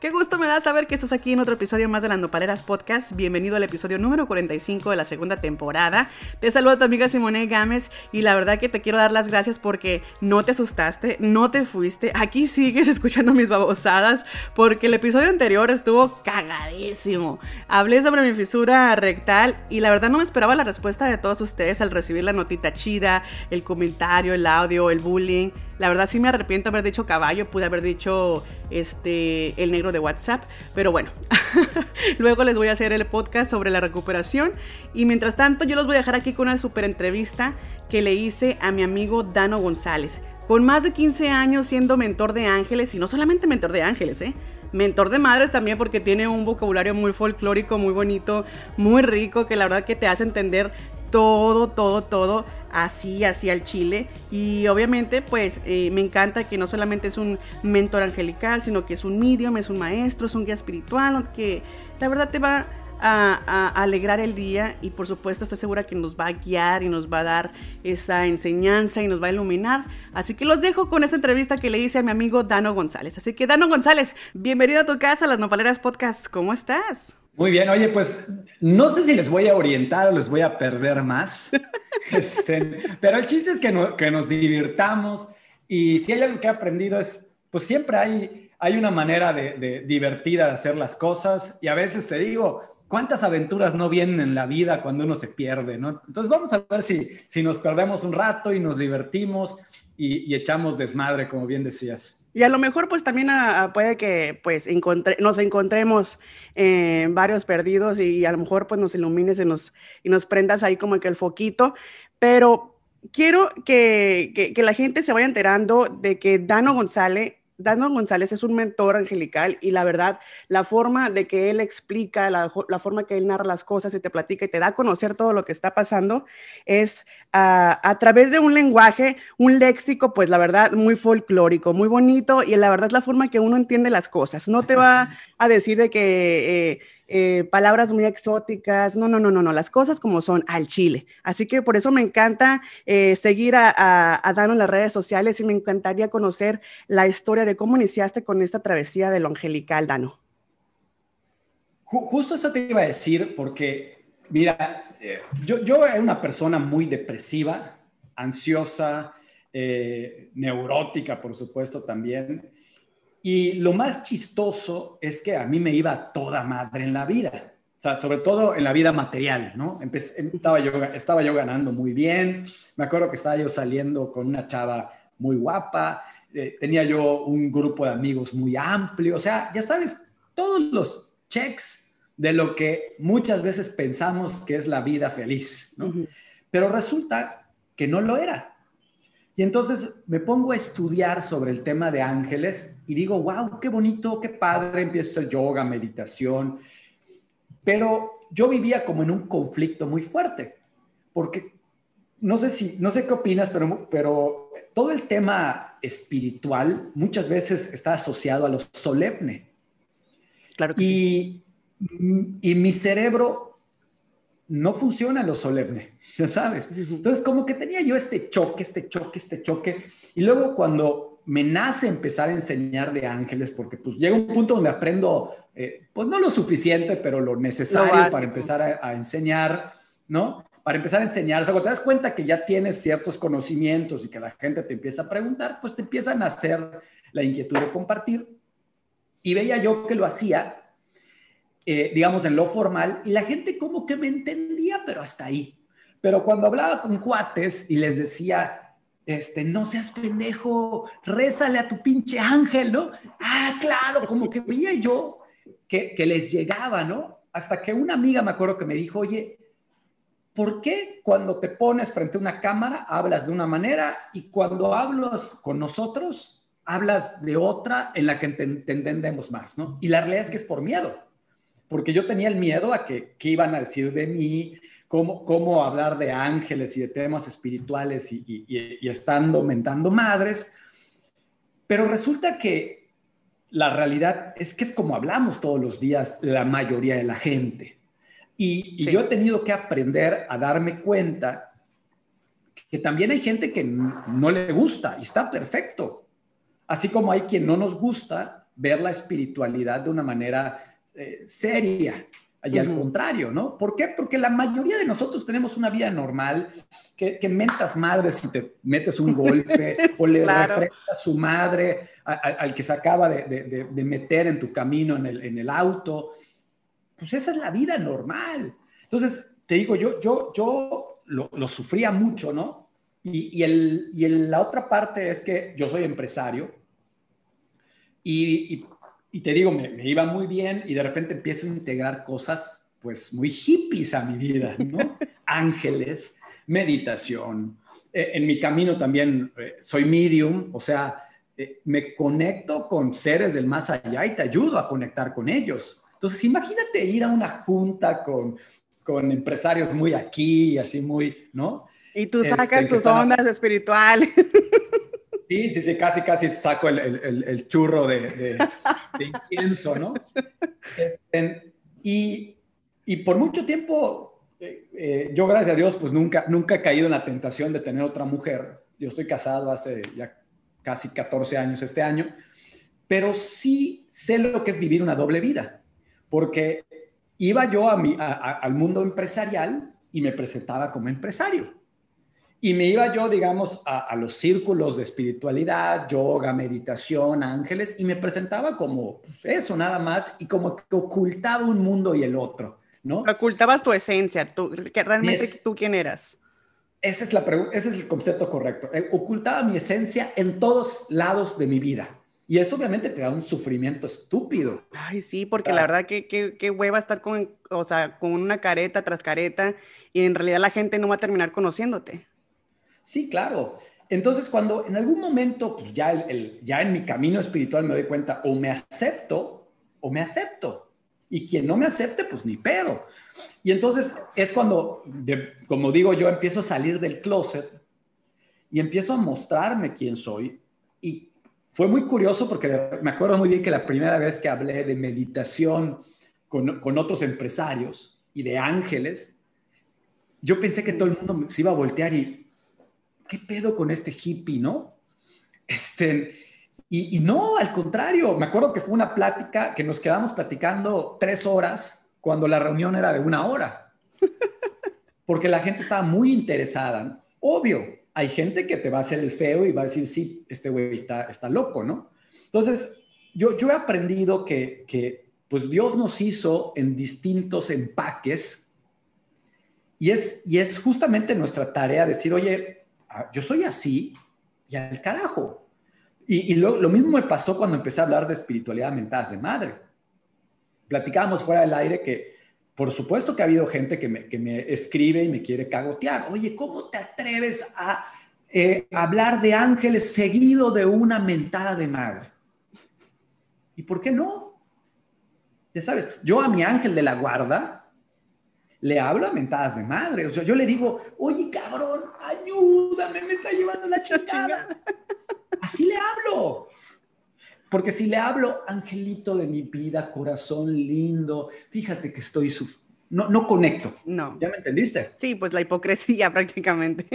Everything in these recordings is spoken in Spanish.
Qué gusto me da saber que estás aquí en otro episodio más de las Nopaleras Podcast. Bienvenido al episodio número 45 de la segunda temporada. Te saludo a tu amiga Simone Gámez y la verdad que te quiero dar las gracias porque no te asustaste, no te fuiste. Aquí sigues escuchando mis babosadas porque el episodio anterior estuvo cagadísimo. Hablé sobre mi fisura rectal y la verdad no me esperaba la respuesta de todos ustedes al recibir la notita chida, el comentario, el audio, el bullying. La verdad sí me arrepiento de haber dicho caballo, pude haber dicho este el negro de WhatsApp, pero bueno. Luego les voy a hacer el podcast sobre la recuperación y mientras tanto yo los voy a dejar aquí con una super entrevista que le hice a mi amigo Dano González. Con más de 15 años siendo mentor de ángeles y no solamente mentor de ángeles, ¿eh? mentor de madres también porque tiene un vocabulario muy folclórico, muy bonito, muy rico, que la verdad que te hace entender todo, todo, todo así, así al chile. Y obviamente, pues eh, me encanta que no solamente es un mentor angelical, sino que es un medium, es un maestro, es un guía espiritual, que la verdad te va a, alegrar el día y por supuesto estoy segura que nos va a guiar y nos va a dar esa enseñanza y nos va a iluminar. Así que los dejo con esta entrevista que le hice a mi amigo Dano González. Así que Dano González, bienvenido a tu casa, las Nopaleras Podcast. ¿Cómo estás? Muy bien, oye, pues no sé si les voy a orientar o les voy a perder más, este, pero el chiste es que, que, nos divirtamos y si hay algo que he aprendido es, pues siempre hay, hay una manera de, divertida de hacer las cosas y a veces te digo, ¿cuántas aventuras no vienen en la vida cuando uno se pierde? ¿no? Entonces vamos a ver si, si nos perdemos un rato y nos divertimos y, y echamos desmadre, como bien decías. Y a lo mejor pues también ah, ah, puede que pues nos encontremos eh, varios perdidos y, a lo mejor pues nos ilumines y nos, y nos prendas ahí como que el foquito, pero quiero que, que la gente se vaya enterando de que Dano González Dano González es un mentor angelical y la verdad, la forma de que él explica, la, forma que él narra las cosas y te platica y te da a conocer todo lo que está pasando es ah, a través de un lenguaje, un léxico, pues la verdad, muy folclórico, muy bonito y la verdad es la forma que uno entiende las cosas. No te va a decir de que... Eh, eh, palabras muy exóticas, no, no, no, no, no, las cosas como son al chile. Así que por eso me encanta eh, seguir a, Dano en las redes sociales y me encantaría conocer la historia de cómo iniciaste con esta travesía de lo angelical, Dano. Justo eso te iba a decir porque, mira, eh, yo, yo era una persona muy depresiva, ansiosa, neurótica, por supuesto, también. Y lo más chistoso es que a mí me iba toda madre en la vida. O sea, sobre todo en la vida material, ¿no? estaba, yo, estaba yo ganando muy bien. Me acuerdo que estaba yo saliendo con una chava muy guapa. Eh, tenía yo un grupo de amigos muy amplio. O sea, ya sabes, todos los checks de lo que muchas veces pensamos que es la vida feliz, ¿no? Pero resulta que no lo era. Y entonces me pongo a estudiar sobre el tema de ángeles y digo, wow, qué bonito, qué padre, empiezo el yoga, meditación. Pero yo vivía como en un conflicto muy fuerte, porque no sé si, no sé qué opinas, pero, pero todo el tema espiritual muchas veces está asociado a lo solemne. Claro que y, sí. y mi cerebro no funciona lo solemne, ya sabes. Entonces, como que tenía yo este choque, este choque, este choque. Y luego cuando me nace empezar a enseñar de ángeles, porque pues llega un punto donde aprendo, eh, pues no lo suficiente, pero lo necesario para empezar a, enseñar, ¿no? Para empezar a enseñar, o sea, cuando te das cuenta que ya tienes ciertos conocimientos y que la gente te empieza a preguntar, pues te empiezan a hacer la inquietud de compartir. Y veía yo que lo hacía eh, digamos, en lo formal, y la gente como que me entendía, pero hasta ahí. Pero cuando hablaba con cuates y les decía, este, no seas pendejo, rézale a tu pinche ángel, ¿no? Ah, claro, como que veía yo que, que les llegaba, ¿no? Hasta que una amiga me acuerdo que me dijo, oye, ¿por qué cuando te pones frente a una cámara hablas de una manera y cuando hablas con nosotros hablas de otra en la que te entendemos más, ¿no? Y la realidad es que es por miedo porque yo tenía el miedo a que qué iban a decir de mí, cómo, cómo hablar de ángeles y de temas espirituales y, y, estando mentando madres. Pero resulta que la realidad es que es como hablamos todos los días la mayoría de la gente. Y, yo he tenido que aprender a darme cuenta que también hay gente que no, no le gusta y está perfecto. Así como hay quien no nos gusta ver la espiritualidad de una manera eh, seria. Y al contrario, ¿no? ¿Por qué? Porque la mayoría de nosotros tenemos una vida normal, que, que mentas madres si te metes un golpe o le claro. a su madre al que se acaba de, de, meter en tu camino en el, en el, auto. Pues esa es la vida normal. Entonces, te digo, yo, yo, yo lo, lo sufría mucho, ¿no? Y, y, el, y la otra parte es que yo soy empresario y, y y te digo, me, iba muy bien y de repente empiezo a integrar cosas pues muy hippies a mi vida, ¿no? Ángeles, meditación. Eh, en mi camino también eh, soy medium, o sea, eh, me conecto con seres del más allá y te ayudo a conectar con ellos. Entonces, imagínate ir a una junta con, con empresarios muy aquí, así muy, ¿no? Y tú sacas este, tus ondas espirituales. Sí, sí, sí, casi, casi saco el, el, el churro de, de, incienso, ¿no? Este, y, y, por mucho tiempo, eh, eh, yo gracias a Dios, pues nunca, nunca he caído en la tentación de tener otra mujer. Yo estoy casado hace ya casi 14 años este año, pero sí sé lo que es vivir una doble vida, porque iba yo a mi, al mundo empresarial y me presentaba como empresario. Y me iba yo, digamos, a, los círculos de espiritualidad, yoga, meditación, ángeles, y me presentaba como pues, eso nada más, y como que ocultaba un mundo y el otro, ¿no? Ocultabas tu esencia, tú, que realmente tú quién eras. Esa es la ese es el concepto correcto. Eh, ocultaba mi esencia en todos lados de mi vida. Y eso obviamente te da un sufrimiento estúpido. Ay, sí, porque la verdad que, que, hueva estar con, o sea, con una careta tras careta y en realidad la gente no va a terminar conociéndote. Sí, claro. Entonces, cuando en algún momento, pues ya, el, ya en mi camino espiritual me doy cuenta, o me acepto, o me acepto. Y quien no me acepte, pues ni pedo. Y entonces es cuando, como digo yo, empiezo a salir del closet y empiezo a mostrarme quién soy. Y fue muy curioso porque me acuerdo muy bien que la primera vez que hablé de meditación con, con otros empresarios y de ángeles, yo pensé que todo el mundo se iba a voltear y, ¿qué pedo con este hippie, no? Este, y, no, al contrario, me acuerdo que fue una plática que nos quedamos platicando tres horas cuando la reunión era de una hora, porque la gente estaba muy interesada. Obvio, hay gente que te va a hacer el feo y va a decir, sí, este güey está, está loco, ¿no? Entonces, yo, yo he aprendido que, que, pues Dios nos hizo en distintos empaques y es, y es justamente nuestra tarea decir, oye, yo soy así y al carajo. Y, lo, mismo me pasó cuando empecé a hablar de espiritualidad mentadas de madre. Platicábamos fuera del aire que, por supuesto que ha habido gente que me, escribe y me quiere cagotear. Oye, ¿cómo te atreves a eh, hablar de ángeles seguido de una mentada de madre? ¿Y por qué no? Ya sabes, yo a mi ángel de la guarda le hablo a mentadas de madre. O sea, yo le digo, oye, cabrón, ayúdame, me está llevando la chingada. Así le hablo. Porque si le hablo, angelito de mi vida, corazón lindo, fíjate que estoy no, no conecto. No. ¿Ya me entendiste? Sí, pues la hipocresía prácticamente.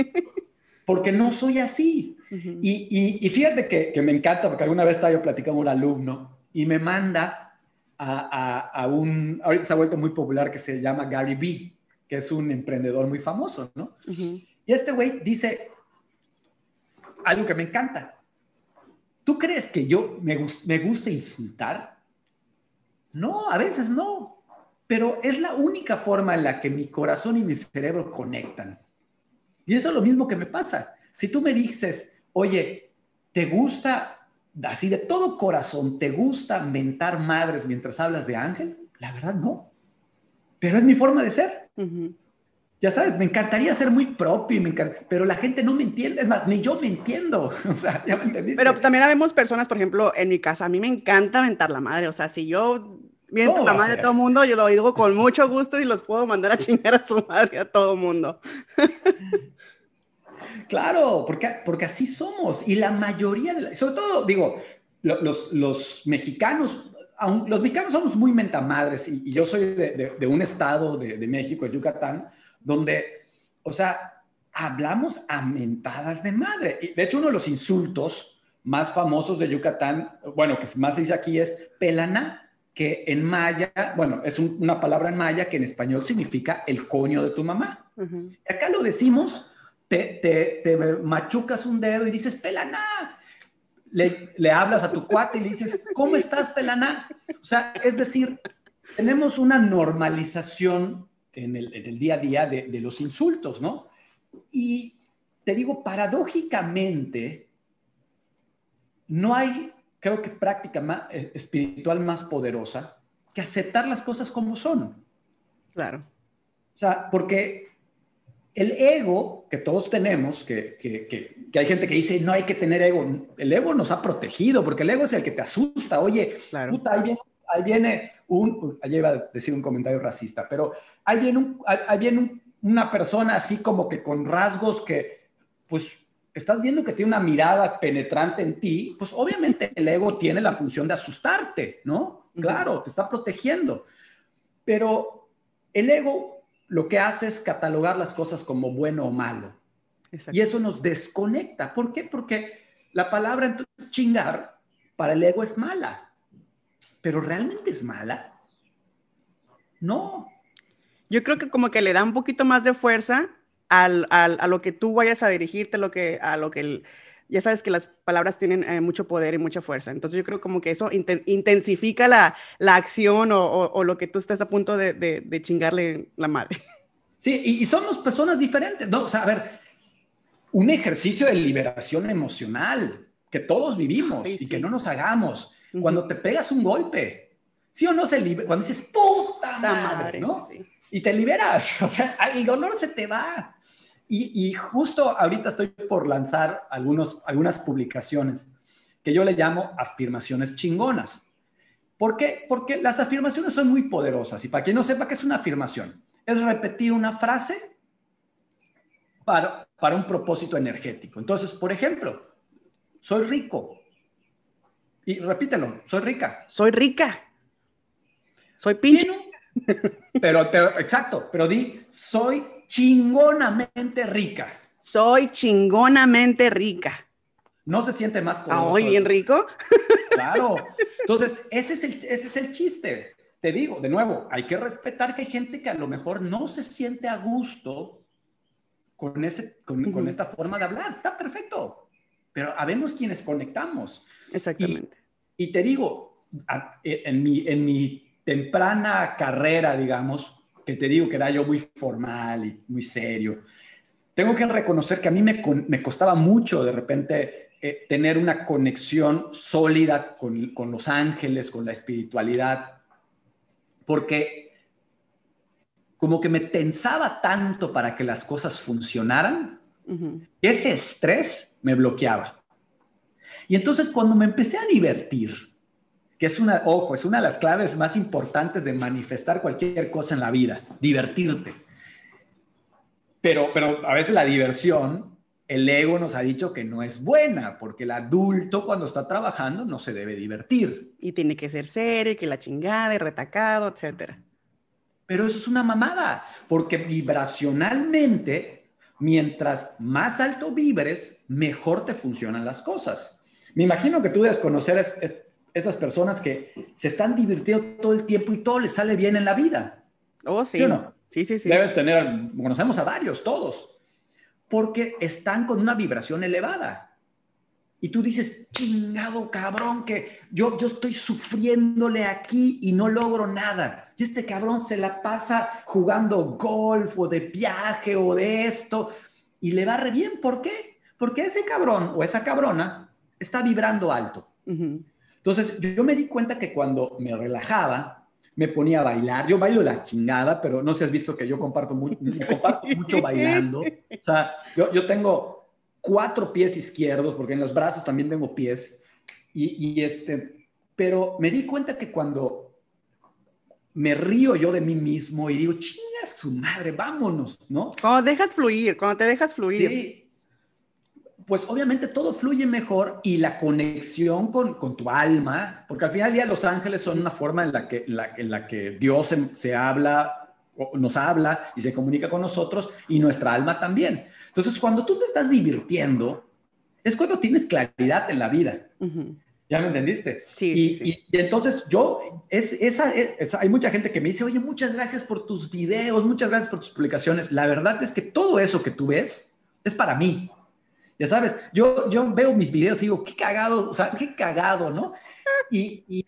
Porque no soy así. y, y, fíjate que, que, me encanta, porque alguna vez estaba yo platicando con un alumno y me manda a, un, ahorita se ha vuelto muy popular que se llama Gary Vee, que es un emprendedor muy famoso, ¿no? Y este güey dice algo que me encanta. ¿Tú crees que yo me, me gusta insultar? No, a veces no, pero es la única forma en la que mi corazón y mi cerebro conectan. Y eso es lo mismo que me pasa. Si tú me dices, oye, ¿te gusta así de todo corazón, ¿te gusta mentar madres mientras hablas de Ángel? La verdad no. Pero es mi forma de ser. Ya sabes, me encantaría ser muy propio, y me pero la gente no me entiende. Es más, ni yo me entiendo. O sea, ya me entendiste. Pero también habemos personas, por ejemplo, en mi casa, a mí me encanta mentar la madre. O sea, si yo miento la madre de todo el mundo, yo lo digo con mucho gusto y los puedo mandar a chingar a su madre a todo el mundo. Claro, porque, porque así somos. Y la mayoría, de sobre todo, digo, los, los mexicanos, los mexicanos somos muy mentamadres y, yo soy de, de, un estado de, de, México, Yucatán, donde, o sea, hablamos a mentadas de madre. Y de hecho, uno de los insultos más famosos de Yucatán, bueno, que más se dice aquí es pelaná, que en maya, bueno, es una palabra en maya que en español significa el coño de tu mamá. Acá lo decimos, te, te, machucas un dedo y dices, pelaná. Le, le, hablas a tu cuate y le dices, ¿cómo estás, pelaná? O sea, es decir, tenemos una normalización en el, en el día a día de, de los insultos, ¿no? Y te digo, paradójicamente, no hay creo que práctica más, eh, espiritual más poderosa que aceptar las cosas como son. Claro. O sea, porque el ego que todos tenemos, que, que, que, hay gente que dice no hay que tener ego, el ego nos ha protegido, porque el ego es el que te asusta. Oye, puta, ahí viene, ahí viene un, allá iba a decir un comentario racista, pero ahí viene, un, ahí viene una persona así como que con rasgos que, pues, estás viendo que tiene una mirada penetrante en ti, pues obviamente el ego tiene la función de asustarte, ¿no? Claro, te está protegiendo. Pero el ego lo que hace es catalogar las cosas como bueno o malo. Y eso nos desconecta. ¿Por qué? Porque la palabra chingar para el ego es mala. Pero ¿realmente es mala? No. Yo creo que como que le da un poquito más de fuerza al, a lo que tú vayas a dirigirte, lo que, a lo que ya sabes que las palabras tienen eh, mucho poder y mucha fuerza. Entonces yo creo como que eso intensifica la, la acción o, o, lo que tú estás a punto de, de, chingarle la madre. Sí, y, somos personas diferentes, ¿no? O sea, a ver, un ejercicio de liberación emocional que todos vivimos y que no nos hagamos. Cuando te pegas un golpe, ¿sí o no se libera? Cuando dices, puta madre, ¿no? Y te liberas, o sea, el dolor se te va. Y, justo ahorita estoy por lanzar algunos, algunas publicaciones que yo le llamo afirmaciones chingonas. ¿Por qué? Porque las afirmaciones son muy poderosas. Y para quien no sepa qué es una afirmación, es repetir una frase para, para un propósito energético. Entonces, por ejemplo, soy rico. Y repítelo, soy rica. Soy rica. Soy pinche. Pero, pero, exacto, pero di, soy chingonamente rica. Soy chingonamente rica. No se siente más poderoso. muy bien rico. Claro. Entonces, ese es, el, ese es el chiste. Te digo, de nuevo, hay que respetar que hay gente que a lo mejor no se siente a gusto con, ese, con, esta forma de hablar. Está perfecto. Pero habemos quienes conectamos. Exactamente. Y, te digo, en mi, en mi temprana carrera, digamos, que te digo que era yo muy formal y muy serio, tengo que reconocer que a mí me, me costaba mucho de repente eh, tener una conexión sólida con, con, los ángeles, con la espiritualidad, porque como que me tensaba tanto para que las cosas funcionaran, ese estrés me bloqueaba. Y entonces cuando me empecé a divertir, que es una, ojo, es una de las claves más importantes de manifestar cualquier cosa en la vida, divertirte. Pero, pero a veces la diversión, el ego nos ha dicho que no es buena, porque el adulto cuando está trabajando no se debe divertir. Y tiene que ser serio, que la chingada, y retacado, etcétera. Pero eso es una mamada, porque vibracionalmente, mientras más alto vibres, mejor te funcionan las cosas. Me imagino que tú debes conocer esas personas que se están divirtiendo todo el tiempo y todo les sale bien en la vida. Oh, sí. ¿Sí o no? Sí, sí, sí. Deben tener, conocemos a varios, todos, porque están con una vibración elevada. Y tú dices, chingado cabrón, que yo, yo estoy sufriéndole aquí y no logro nada. Y este cabrón se la pasa jugando golf o de viaje o de esto y le va re bien. ¿Por qué? Porque ese cabrón o esa cabrona está vibrando alto. Entonces, yo me di cuenta que cuando me relajaba, me ponía a bailar. Yo bailo la chingada, pero no sé si has visto que yo comparto, muy, comparto mucho bailando. O sea, yo, yo, tengo cuatro pies izquierdos, porque en los brazos también tengo pies. Y, y, este, pero me di cuenta que cuando me río yo de mí mismo y digo, chinga su madre, vámonos, ¿no? Cuando dejas fluir, cuando te dejas fluir. Sí, pues obviamente todo fluye mejor y la conexión con, con, tu alma, porque al final del día los ángeles son una forma en la que, la, en la que Dios se, se, habla, nos habla y se comunica con nosotros y nuestra alma también. Entonces, cuando tú te estás divirtiendo, es cuando tienes claridad en la vida. ¿Ya me entendiste? Sí, y, sí, Y, entonces yo, es, esa, hay mucha gente que me dice, oye, muchas gracias por tus videos, muchas gracias por tus publicaciones. La verdad es que todo eso que tú ves es para mí. Ya sabes, yo, yo veo mis videos y digo, qué cagado, o sea, qué cagado, ¿no? Y, y,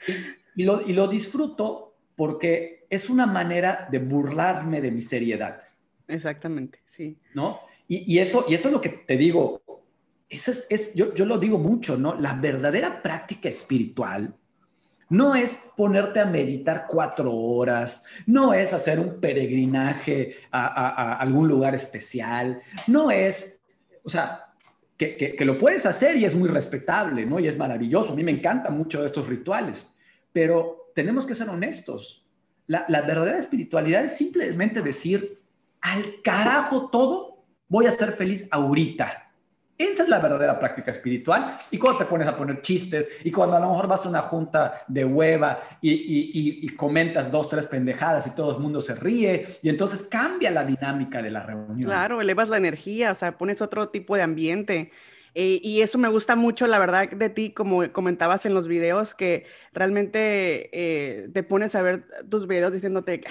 y, lo, y lo disfruto porque es una manera de burlarme de mi seriedad. Exactamente, sí. ¿No? Y, y, eso, y eso es lo que te digo, eso es, es yo, yo, lo digo mucho, ¿no? La verdadera práctica espiritual no es ponerte a meditar cuatro horas, no es hacer un peregrinaje a, a, a algún lugar especial, no es, o sea, que, que, lo puedes hacer y es muy respetable, ¿no? Y es maravilloso. A mí me encantan mucho estos rituales, pero tenemos que ser honestos. La, la verdadera espiritualidad es simplemente decir, al carajo todo, voy a ser feliz ahorita. Esa es la verdadera práctica espiritual. Y cuando te pones a poner chistes y cuando a lo mejor vas a una junta de hueva y, y, comentas dos, tres pendejadas y todo el mundo se ríe y entonces cambia la dinámica de la reunión. Claro, elevas la energía, o sea, pones otro tipo de ambiente. Eh, y eso me gusta mucho, la verdad, de ti, como comentabas en los videos, que realmente eh, te pones a ver tus videos diciéndote,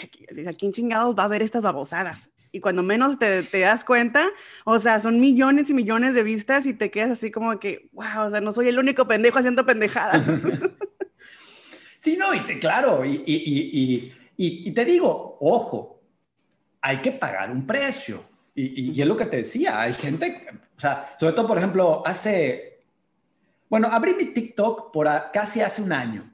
¿a quién chingados va a ver estas babosadas? Y cuando menos te, te, das cuenta, o sea, son millones y millones de vistas y te quedas así como que, wow, o sea, no soy el único pendejo haciendo pendejadas. sí, no, y te, claro, y, y, y, y, te digo, ojo, hay que pagar un precio. Y, es lo que te decía, hay gente, o sea, sobre todo, por ejemplo, hace, bueno, abrí mi TikTok por a, casi hace un año.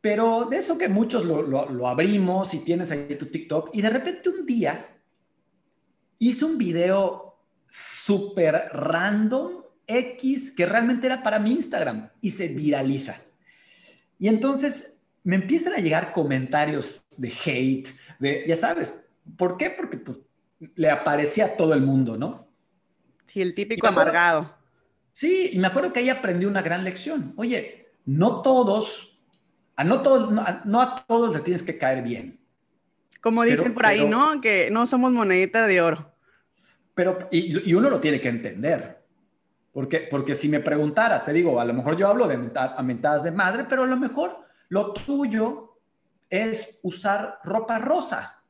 Pero de eso que muchos lo, lo, lo abrimos y tienes ahí tu TikTok y de repente un día hice un video súper random X que realmente era para mi Instagram y se viraliza. Y entonces me empiezan a llegar comentarios de hate, de, ya sabes, ¿por qué? Porque pues, le aparecía a todo el mundo, ¿no? Sí, el típico acuerdo, amargado. Sí, y me acuerdo que ahí aprendí una gran lección. Oye, no todos, a no, todos, no, a, no a todos le tienes que caer bien. Como dicen pero, por ahí, pero, ¿no? Que no somos monedita de oro. Pero, y, y, uno lo tiene que entender. Porque, porque si me preguntaras, te digo, a lo mejor yo hablo de mentadas de madre, pero a lo mejor lo tuyo es usar ropa rosa.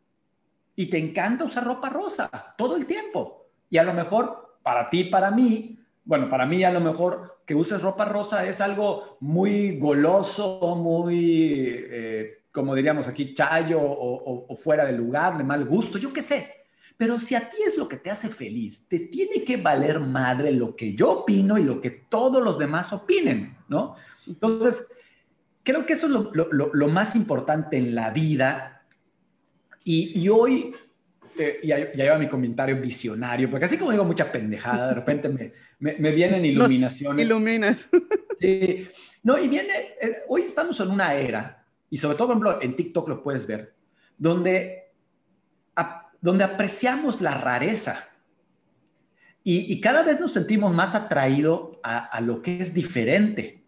Y te encanta usar ropa rosa todo el tiempo. Y a lo mejor para ti, para mí, bueno, para mí a lo mejor que uses ropa rosa es algo muy goloso, muy, eh, como diríamos aquí, chayo o, o fuera de lugar, de mal gusto, yo qué sé. Pero si a ti es lo que te hace feliz, te tiene que valer madre lo que yo opino y lo que todos los demás opinen, ¿no? Entonces, creo que eso es lo, lo, lo más importante en la vida. Y, y hoy, eh, ya, ya lleva mi comentario visionario, porque así como digo mucha pendejada, de repente me, me, me vienen iluminaciones. Los iluminas. Sí. No, y viene, eh, hoy estamos en una era, y sobre todo, por ejemplo, en TikTok lo puedes ver, donde donde apreciamos la rareza. Y, cada vez nos sentimos más atraídos a, lo que es diferente.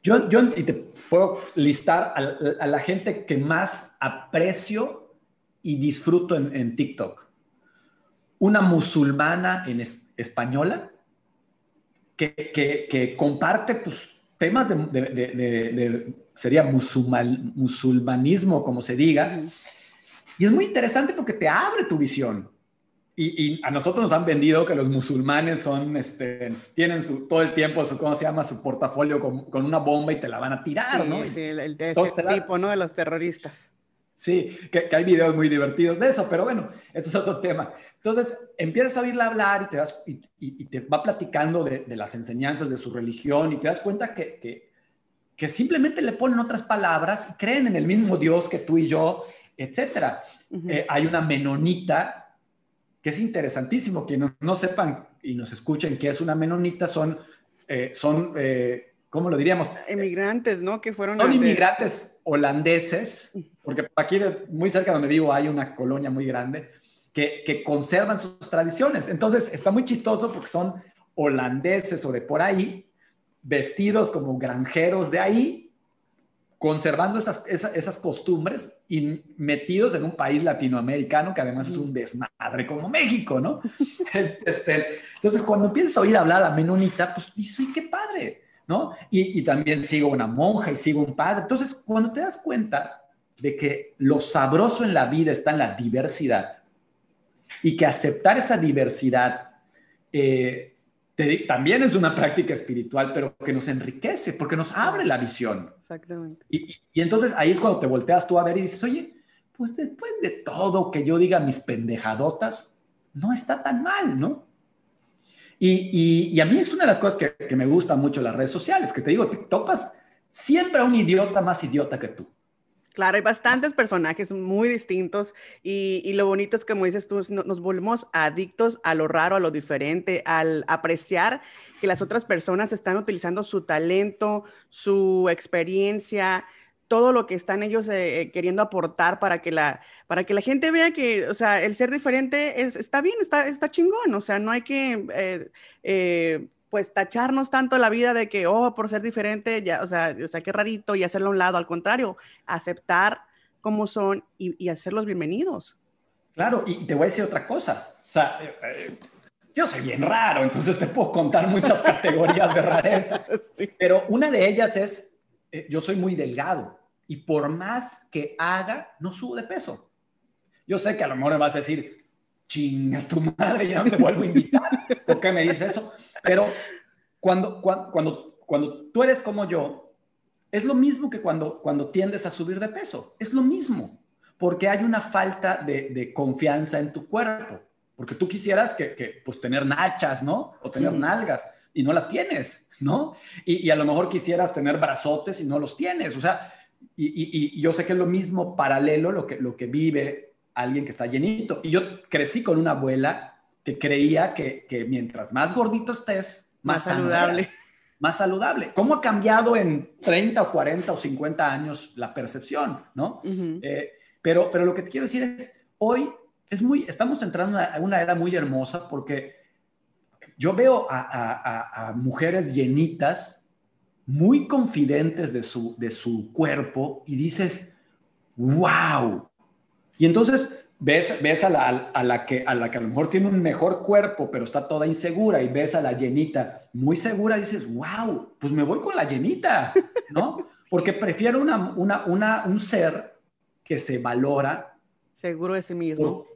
Yo, yo, te puedo listar a, la gente que más aprecio y disfruto en, TikTok. Una musulmana en es, española que, que, comparte pues, temas de, sería musulman, musulmanismo, como se diga. Y es muy interesante porque te abre tu visión. Y, y, a nosotros nos han vendido que los musulmanes son, este, tienen su, todo el tiempo su, ¿cómo se llama? Su portafolio con, con una bomba y te la van a tirar, sí, ¿no? Sí, el, el de ese tipo, ¿no? De los terroristas. Sí, que, que, hay videos muy divertidos de eso, pero bueno, eso es otro tema. Entonces, empiezas a oírla hablar y te, das, y, y, y te va platicando de, de, las enseñanzas de su religión y te das cuenta que, que, que simplemente le ponen otras palabras y creen en el mismo Dios que tú y yo etcétera. Uh -huh. eh, hay una menonita que es interesantísimo, que no, no, sepan y nos escuchen que es una menonita, son, eh, son eh, ¿cómo lo diríamos? Emigrantes, ¿no? Que fueron... Son inmigrantes holandeses, porque aquí muy cerca donde vivo hay una colonia muy grande, que, que conservan sus tradiciones. Entonces está muy chistoso porque son holandeses o de por ahí, vestidos como granjeros de ahí, conservando esas, esas, costumbres y metidos en un país latinoamericano que además es un desmadre como México, ¿no? este, entonces, cuando empiezas a oír hablar a menonita, pues dices, qué padre, ¿no? Y, y también sigo una monja y sigo un padre. Entonces, cuando te das cuenta de que lo sabroso en la vida está en la diversidad y que aceptar esa diversidad eh, también es una práctica espiritual, pero que nos enriquece porque nos abre la visión. Exactamente. Y, entonces ahí es cuando te volteas tú a ver y dices, oye, pues después de todo que yo diga mis pendejadotas, no está tan mal, ¿no? Y, a mí es una de las cosas que, que me gusta mucho las redes sociales, que te digo, te topas siempre a un idiota más idiota que tú. Claro, hay bastantes personajes muy distintos y, lo bonito es que, como dices tú, nos volvemos adictos a lo raro, a lo diferente, al apreciar que las otras personas están utilizando su talento, su experiencia, todo lo que están ellos eh, eh, queriendo aportar para que, la, para que la gente vea que, o sea, el ser diferente es, está bien, está, está chingón, o sea, no hay que... Eh, pues tacharnos tanto la vida de que, oh, por ser diferente, ya, o sea, o sea, qué rarito y hacerlo a un lado, al contrario, aceptar cómo son y, hacerlos bienvenidos. Claro, y te voy a decir otra cosa, o sea, eh, eh, yo soy bien raro, entonces te puedo contar muchas categorías de rareza, pero una de ellas es, eh, yo soy muy delgado y por más que haga, no subo de peso. Yo sé que a lo mejor me vas a decir, chinga tu madre, ya no te vuelvo a invitar, ¿por qué me dices eso? Pero cuando, cuando, cuando, tú eres como yo, es lo mismo que cuando, cuando tiendes a subir de peso. Es lo mismo, porque hay una falta de, confianza en tu cuerpo. Porque tú quisieras que, pues, tener nachas, ¿no? O tener nalgas, y no las tienes, ¿no? Y, a lo mejor quisieras tener brazotes y no los tienes. O sea, y, yo sé que es lo mismo paralelo lo que, lo que vive alguien que está llenito. Y yo crecí con una abuela que creía que, que mientras más gordito estés, más, saludable. Más saludable. ¿Cómo ha cambiado en 30 o 40 o 50 años la percepción, no? Eh, pero, pero lo que te quiero decir es, hoy es muy, estamos entrando a una era muy hermosa porque yo veo a, a, a, mujeres llenitas, muy confidentes de su, de su cuerpo y dices, wow. Y entonces ves, ves a, la, a, la que, a la que a lo mejor tiene un mejor cuerpo, pero está toda insegura, y ves a la llenita muy segura, y dices, wow, pues me voy con la llenita, ¿no? Porque prefiero una, una, una, un ser que se valora. Seguro de sí mismo.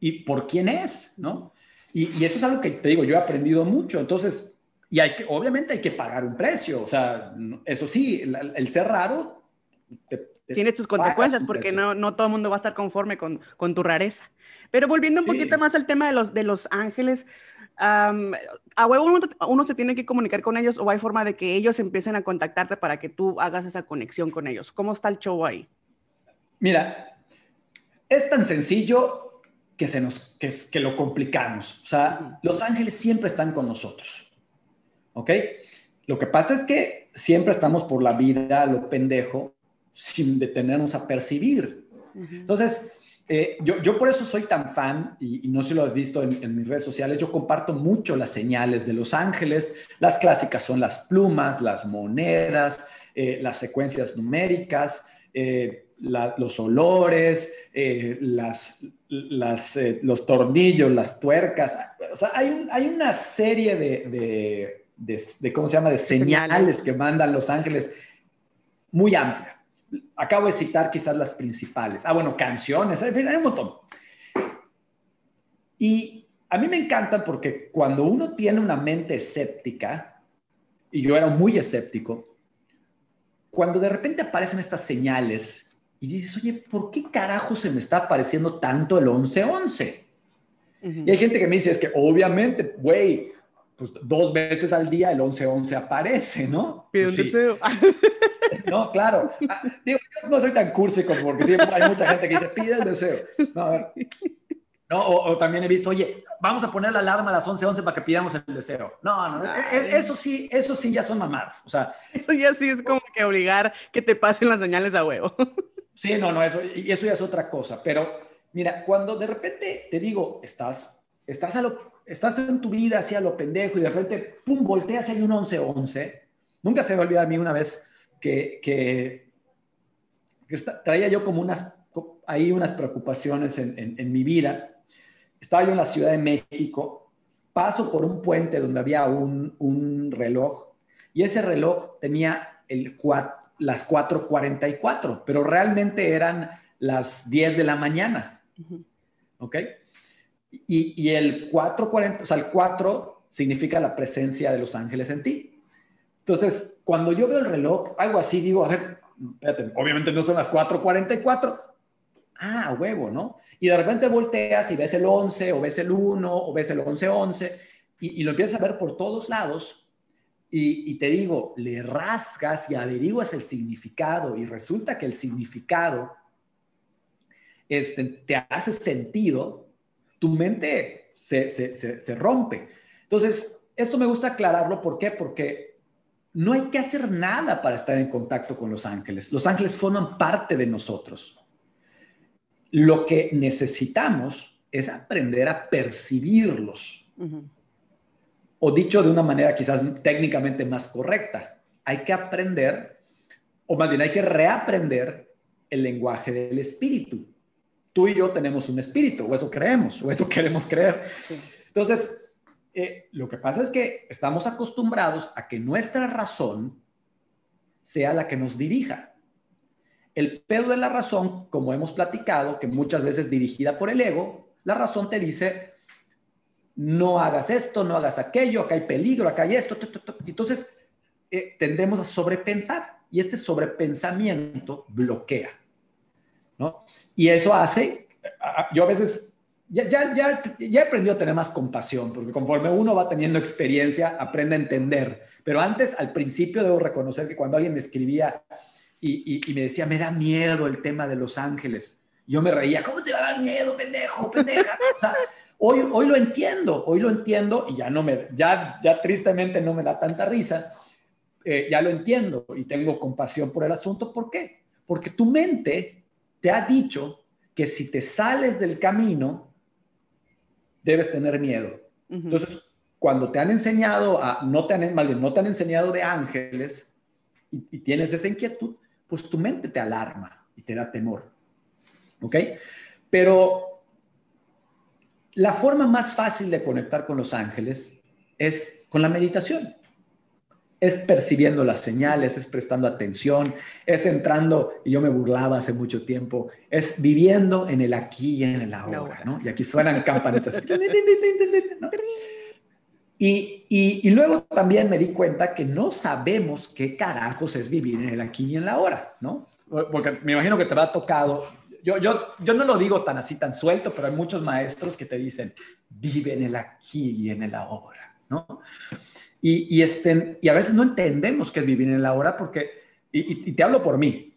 y por quién es, ¿no? Y, y, eso es algo que te digo, yo he aprendido mucho. Entonces, y hay que, obviamente hay que pagar un precio. O sea, eso sí, el, el ser raro te, tiene sus consecuencias porque no, no todo el mundo va a estar conforme con, con tu rareza. Pero volviendo un poquito más al tema de los, de los ángeles, ¿a huevo uno, se tiene que comunicar con ellos o hay forma de que ellos empiecen a contactarte para que tú hagas esa conexión con ellos? ¿Cómo está el show ahí? Mira, es tan sencillo que, se nos, que, que lo complicamos. O sea, los ángeles siempre están con nosotros. ¿Ok? Lo que pasa es que siempre estamos por la vida, lo pendejo, sin detenernos a percibir. Entonces, eh, yo, yo, por eso soy tan fan, y, no sé si lo has visto en, mis redes sociales, yo comparto mucho las señales de los ángeles. Las clásicas son las plumas, las monedas, eh, las secuencias numéricas, eh, los olores, las, las, los tornillos, las tuercas. O sea, hay, hay una serie de, de, de, ¿cómo se llama?, de señales que mandan los ángeles muy amplia acabo de citar quizás las principales. Ah, bueno, canciones, en fin, hay un montón. Y a mí me encantan porque cuando uno tiene una mente escéptica, y yo era muy escéptico, cuando de repente aparecen estas señales y dices, oye, ¿por qué carajo se me está apareciendo tanto el 1111? Y hay gente que me dice, es que obviamente, güey, pues dos veces al día el 1111 aparece, ¿no? Pide un deseo. No, claro. Ah, digo, no soy tan cursi como porque siempre hay mucha gente que dice, pide el deseo. No, a ver. No, o, también he visto, oye, vamos a poner la alarma a las 11:11 11 para que pidamos el deseo. No, no, no e, e, eso sí, eso sí ya son mamadas. O sea, eso ya sí es como que obligar que te pasen las señales a huevo. Sí, no, no, eso, y eso ya es otra cosa. Pero mira, cuando de repente te digo, estás, estás, a lo, estás en tu vida así a lo pendejo y de repente, pum, volteas y hay un 11:11. 11, nunca se me va a olvidar a mí una vez que, traía yo como unas, ahí unas preocupaciones en, mi vida. Estaba yo en la Ciudad de México, paso por un puente donde había un, reloj y ese reloj tenía el, las 4.44, pero realmente eran las 10 de la mañana. ¿Ok? Y, y el 4.40, o sea, el 4 significa la presencia de los ángeles en ti. Entonces, cuando yo veo el reloj, algo así, digo, a ver, espérate, obviamente no son las 4.44. Ah, huevo, ¿no? Y de repente volteas y ves el 11, o ves el 1, o ves el 11, 11, y, y lo empiezas a ver por todos lados. Y, y, te digo, le rasgas y averiguas el significado, y resulta que el significado este, te hace sentido, tu mente se, se, se, se rompe. Entonces, esto me gusta aclararlo, ¿por qué? Porque no hay que hacer nada para estar en contacto con los ángeles. Los ángeles forman parte de nosotros. Lo que necesitamos es aprender a percibirlos. O dicho de una manera quizás técnicamente más correcta, hay que aprender, o más bien hay que reaprender el lenguaje del espíritu. Tú y yo tenemos un espíritu, o eso creemos, o eso queremos creer. Entonces, eh, lo que pasa es que estamos acostumbrados a que nuestra razón sea la que nos dirija. El pedo de la razón, como hemos platicado, que muchas veces dirigida por el ego, la razón te dice, no hagas esto, no hagas aquello, acá hay peligro, acá hay esto. Entonces, eh, tendemos a sobrepensar y este sobrepensamiento bloquea. ¿no? Y eso hace, yo a veces ya, ya, ya, ya he aprendido a tener más compasión, porque conforme uno va teniendo experiencia, aprende a entender. Pero antes, al principio, debo reconocer que cuando alguien me escribía y, y, me decía, me da miedo el tema de Los Ángeles, yo me reía, ¿cómo te va a dar miedo, pendejo, pendeja? O sea, hoy, hoy lo entiendo, hoy lo entiendo y ya no me, ya, ya tristemente no me da tanta risa. Eh, ya lo entiendo y tengo compasión por el asunto. ¿Por qué? Porque tu mente te ha dicho que si te sales del camino, debes tener miedo. Entonces, cuando te han enseñado a, no te han, no te han enseñado de ángeles y, tienes esa inquietud, pues tu mente te alarma y te da temor. ¿Ok? Pero la forma más fácil de conectar con los ángeles es con la meditación es percibiendo las señales, es prestando atención, es entrando, y yo me burlaba hace mucho tiempo, es viviendo en el aquí y en el ahora, ¿no? Y aquí suenan campanitas. Y, y, luego también me di cuenta que no sabemos qué carajos es vivir en el aquí y en la hora, ¿no? Porque me imagino que te ha tocado, yo, yo, yo no lo digo tan así, tan suelto, pero hay muchos maestros que te dicen, vive en el aquí y en el ahora, ¿no? Y, y, este, y a veces no entendemos qué es vivir en la hora porque, y, te hablo por mí,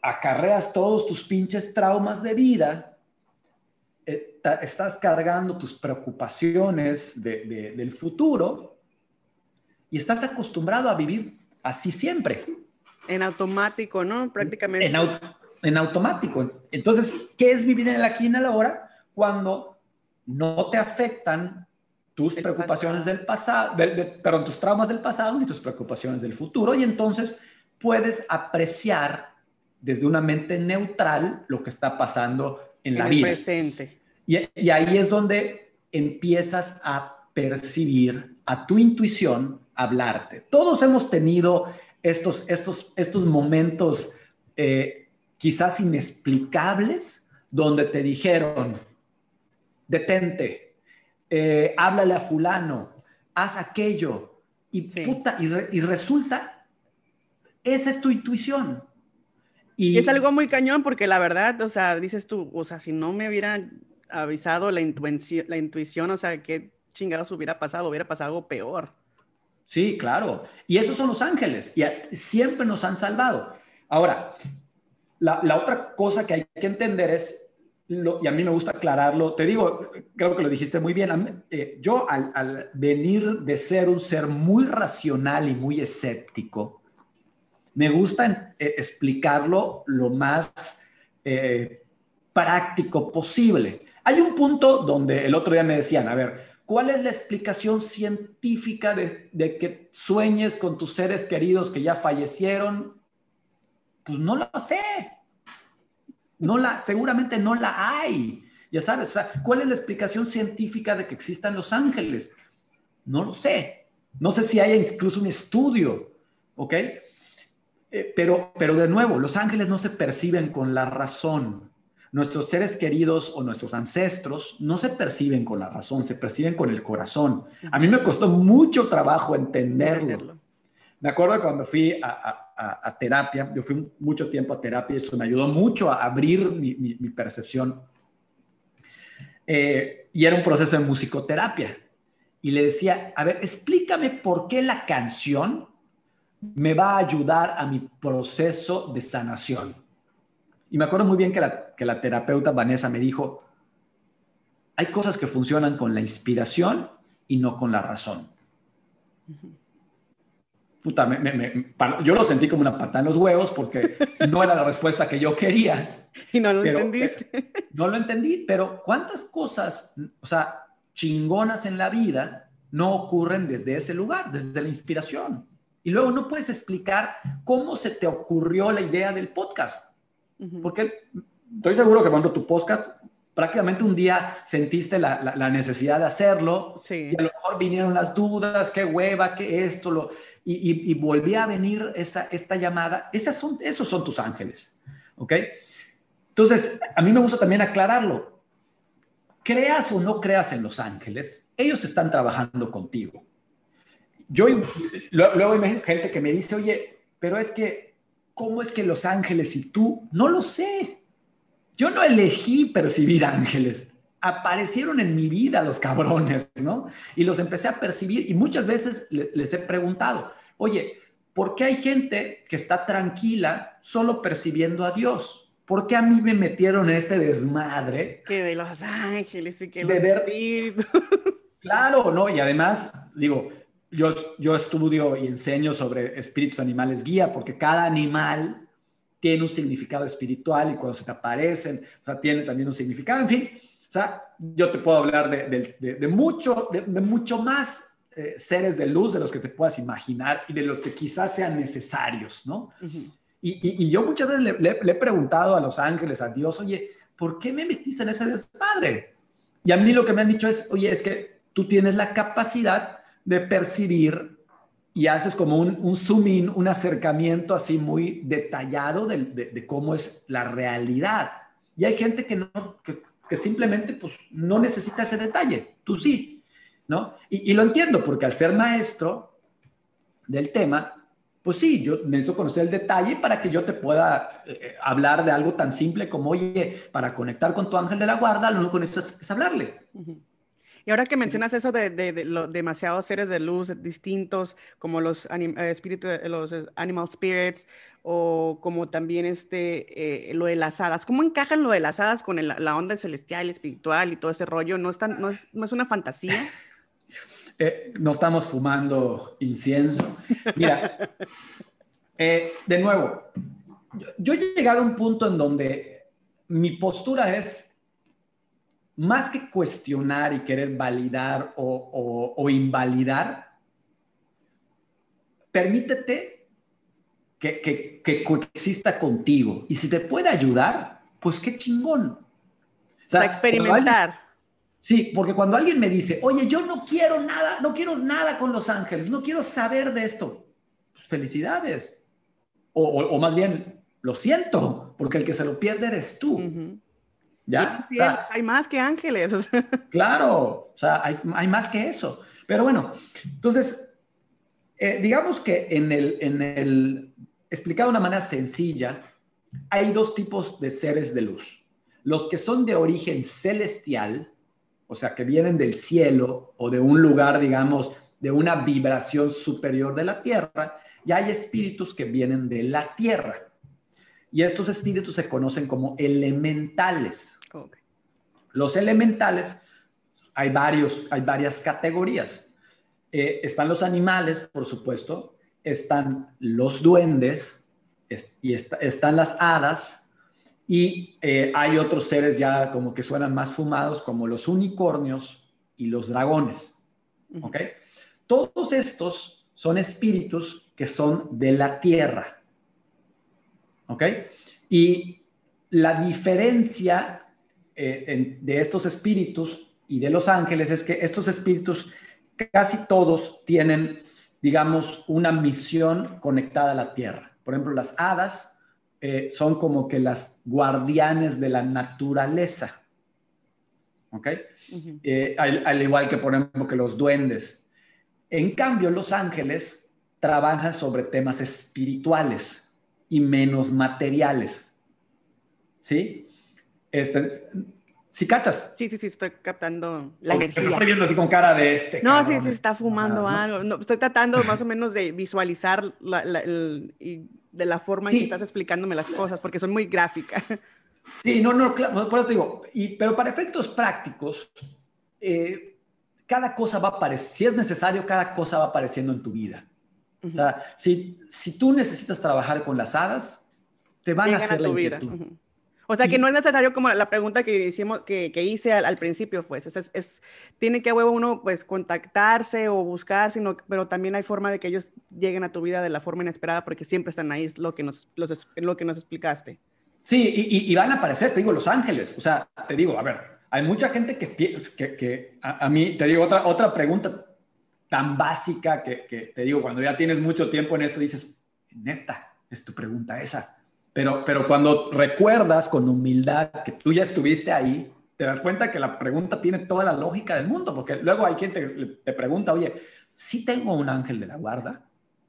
acarreas todos tus pinches traumas de vida, eh, estás cargando tus preocupaciones de, del futuro y estás acostumbrado a vivir así siempre. En automático, ¿no? Prácticamente. En, en automático. Entonces, ¿qué es vivir en el aquí y en la hora? Cuando no te afectan tus preocupaciones del pasado, perdón, tus traumas del pasado y tus preocupaciones del futuro, y entonces puedes apreciar desde una mente neutral lo que está pasando en, la vida. presente. Y, y ahí es donde empiezas a percibir a tu intuición hablarte. Todos hemos tenido estos, estos, estos momentos eh, quizás inexplicables donde te dijeron, detente, eh, háblale a fulano, haz aquello, y, puta, y, resulta, esa es tu intuición. Y, es algo muy cañón porque la verdad, o sea, dices tú, o sea, si no me hubiera avisado la intuición, la intuición o sea, qué chingados hubiera pasado, hubiera pasado algo peor. Sí, claro. Y esos son los ángeles y siempre nos han salvado. Ahora, la, la otra cosa que hay que entender es y a mí me gusta aclararlo, te digo, creo que lo dijiste muy bien, eh, yo al, venir de ser un ser muy racional y muy escéptico, me gusta eh, explicarlo lo más eh, práctico posible. Hay un punto donde el otro día me decían, a ver, ¿cuál es la explicación científica de, de que sueñes con tus seres queridos que ya fallecieron? Pues no lo sé. No la, seguramente no la hay. Ya sabes, o sea, ¿cuál es la explicación científica de que existan los ángeles? No lo sé. No sé si hay incluso un estudio, ¿ok? Eh, pero, pero de nuevo, los ángeles no se perciben con la razón. Nuestros seres queridos o nuestros ancestros no se perciben con la razón, se perciben con el corazón. A mí me costó mucho trabajo entenderlo. Me acuerdo cuando fui a, terapia, yo fui mucho tiempo a terapia y eso me ayudó mucho a abrir mi, percepción. Eh, y era un proceso de musicoterapia. Y le decía, a ver, explícame por qué la canción me va a ayudar a mi proceso de sanación. Y me acuerdo muy bien que la, que la terapeuta Vanessa me dijo, hay cosas que funcionan con la inspiración y no con la razón. Puta, yo lo sentí como una pata en los huevos porque no era la respuesta que yo quería. Y no lo entendiste. Eh, no lo entendí, pero ¿cuántas cosas, o sea, chingonas en la vida no ocurren desde ese lugar, desde la inspiración? Y luego no puedes explicar cómo se te ocurrió la idea del podcast. Porque estoy seguro que cuando tu podcast, prácticamente un día sentiste la, la, necesidad de hacerlo y a lo mejor vinieron las dudas, qué hueva, qué esto, lo, y, y, volví a venir esa, esta llamada. Esas son, esos son tus ángeles, ¿ok? Entonces, a mí me gusta también aclararlo. Creas o no creas en los ángeles, ellos están trabajando contigo. Yo luego hay gente que me dice, oye, pero es que, ¿cómo es que los ángeles y tú? No lo sé. Yo no elegí percibir ángeles. Aparecieron en mi vida los cabrones, ¿no? Y los empecé a percibir y muchas veces les he preguntado, oye, ¿por qué hay gente que está tranquila solo percibiendo a Dios? ¿Por qué a mí me metieron en este desmadre? Que de los ángeles y que los espíritus. Claro, ¿no? Y además, digo, yo, yo estudio y enseño sobre espíritus animales guía, porque cada animal tiene un significado espiritual y cuando se te aparecen, o sea, tiene también un significado, en fin, o sea, yo te puedo hablar de, de, de, mucho, de, mucho más eh, seres de luz de los que te puedas imaginar y de los que quizás sean necesarios, ¿no? y, y, yo muchas veces le, le, he preguntado a los ángeles, a Dios, oye, ¿por qué me metiste en ese desmadre? Y a mí lo que me han dicho es, oye, es que tú tienes la capacidad de percibir y haces como un, un zoom in, un acercamiento así muy detallado de, cómo es la realidad. Y hay gente que, no, que, simplemente pues, no necesita ese detalle, tú sí, ¿no? Y, lo entiendo, porque al ser maestro del tema, pues sí, yo necesito conocer el detalle para que yo te pueda eh, hablar de algo tan simple como, oye, para conectar con tu ángel de la guarda, lo único que necesitas es hablarle. Y ahora que mencionas eso de, de, demasiados seres de luz distintos, como los eh, espíritus, eh, los eh, animal spirits, o como también este, lo de las hadas, ¿cómo encajan lo de las hadas con la onda celestial, espiritual y todo ese rollo? ¿No es, no es, no es una fantasía? no estamos fumando incienso. Mira, de nuevo, yo he llegado a un punto en donde mi postura es más que cuestionar y querer validar o, invalidar, permítete que, que, coexista contigo. Y si te puede ayudar, pues qué chingón. O sea, experimentar. sí, porque cuando alguien me dice, oye, yo no quiero nada, no quiero nada con los ángeles, no quiero saber de esto, pues felicidades. O, más bien, lo siento, porque el que se lo pierde eres tú. ¿Ya? Hay más que ángeles. claro, o sea, hay, hay, más que eso. Pero bueno, entonces, eh, digamos que en el, en el, explicado de una manera sencilla, hay dos tipos de seres de luz. Los que son de origen celestial, o sea, que vienen del cielo o de un lugar, digamos, de una vibración superior de la tierra, y hay espíritus que vienen de la tierra. Y estos espíritus se conocen como elementales. Los elementales, hay, varios, hay varias categorías. Eh, están los animales, por supuesto, están los duendes y están las hadas y eh, hay otros seres ya como que suenan más fumados como los unicornios y los dragones. ¿Ok? Todos estos son espíritus que son de la tierra. ¿Ok? Y la diferencia eh, de estos espíritus y de los ángeles es que estos espíritus casi todos tienen, digamos, una misión conectada a la tierra. Por ejemplo, las hadas eh, son como que las guardianes de la naturaleza. ¿Ok? Eh, al, igual que, por ejemplo, que los duendes. En cambio, los ángeles trabajan sobre temas espirituales y menos materiales. ¿Sí? Este, ¿Sí cachas? Sí, sí, sí, estoy captando la energía. Estoy viendo así con cara de este. No, sí, sí, está fumando algo. estoy tratando más o menos de visualizar de la forma en que estás explicándome las cosas, porque son muy gráficas. Sí, no, no, claro, por eso te digo, y, pero para efectos prácticos, eh, cada cosa va apareciendo, si es necesario, cada cosa va apareciendo en tu vida. O sea, si, si tú necesitas trabajar con las hadas, te van a hacer la inquietud. O sea, que no es necesario como la pregunta que, hicimos, que, que hice al, principio, pues, es, es, tiene que huevo uno, pues, contactarse o buscar, sino, pero también hay forma de que ellos lleguen a tu vida de la forma inesperada porque siempre están ahí, es lo que nos, los, lo que nos explicaste. Sí, y, y, van a aparecer, te digo, los ángeles. O sea, te digo, a ver, hay mucha gente que, que, que a, a, mí, te digo, otra, otra pregunta tan básica que, te digo, cuando ya tienes mucho tiempo en esto, dices, neta, es tu pregunta esa pero, pero cuando recuerdas con humildad que tú ya estuviste ahí, te das cuenta que la pregunta tiene toda la lógica del mundo, porque luego hay quien te, te pregunta, oye, ¿sí tengo un ángel de la guarda?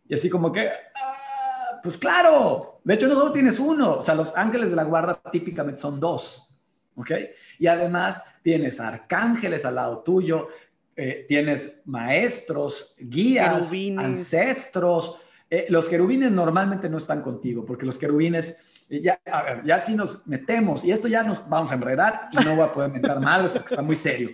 Y así como que, ah, pues claro, de hecho no solo tienes uno, o sea, los ángeles de la guarda típicamente son dos, ¿ok? Y además tienes arcángeles al lado tuyo, eh, tienes maestros, guías, ancestros, eh, los querubines normalmente no están contigo, porque los querubines, eh, ya, a ver, ya si nos metemos, y esto ya nos vamos a enredar y no voy a poder meter malos porque está muy serio,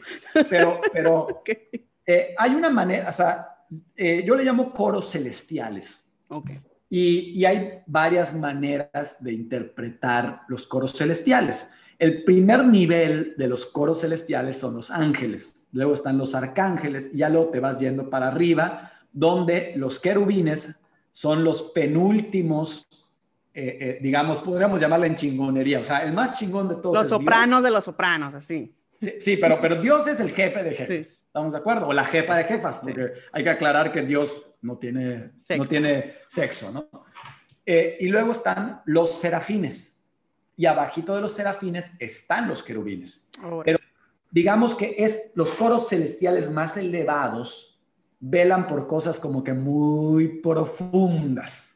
pero, pero eh, hay una manera, o sea, yo le llamo coros celestiales. Ok. Y, y, hay varias maneras de interpretar los coros celestiales. El primer nivel de los coros celestiales son los ángeles, luego están los arcángeles, y ya luego te vas yendo para arriba, donde los querubines son los penúltimos, eh, eh, digamos, podríamos llamarla en chingonería, o sea, el más chingón de todos. Los sopranos de los sopranos, así. Sí, pero, pero Dios es el jefe de jefes, ¿estamos de acuerdo? O la jefa de jefas, porque hay que aclarar que Dios no tiene sexo, no, tiene sexo, ¿no? Eh, y luego están los serafines, y abajito de los serafines están los querubines. Pero digamos que es los coros celestiales más elevados velan por cosas como que muy profundas.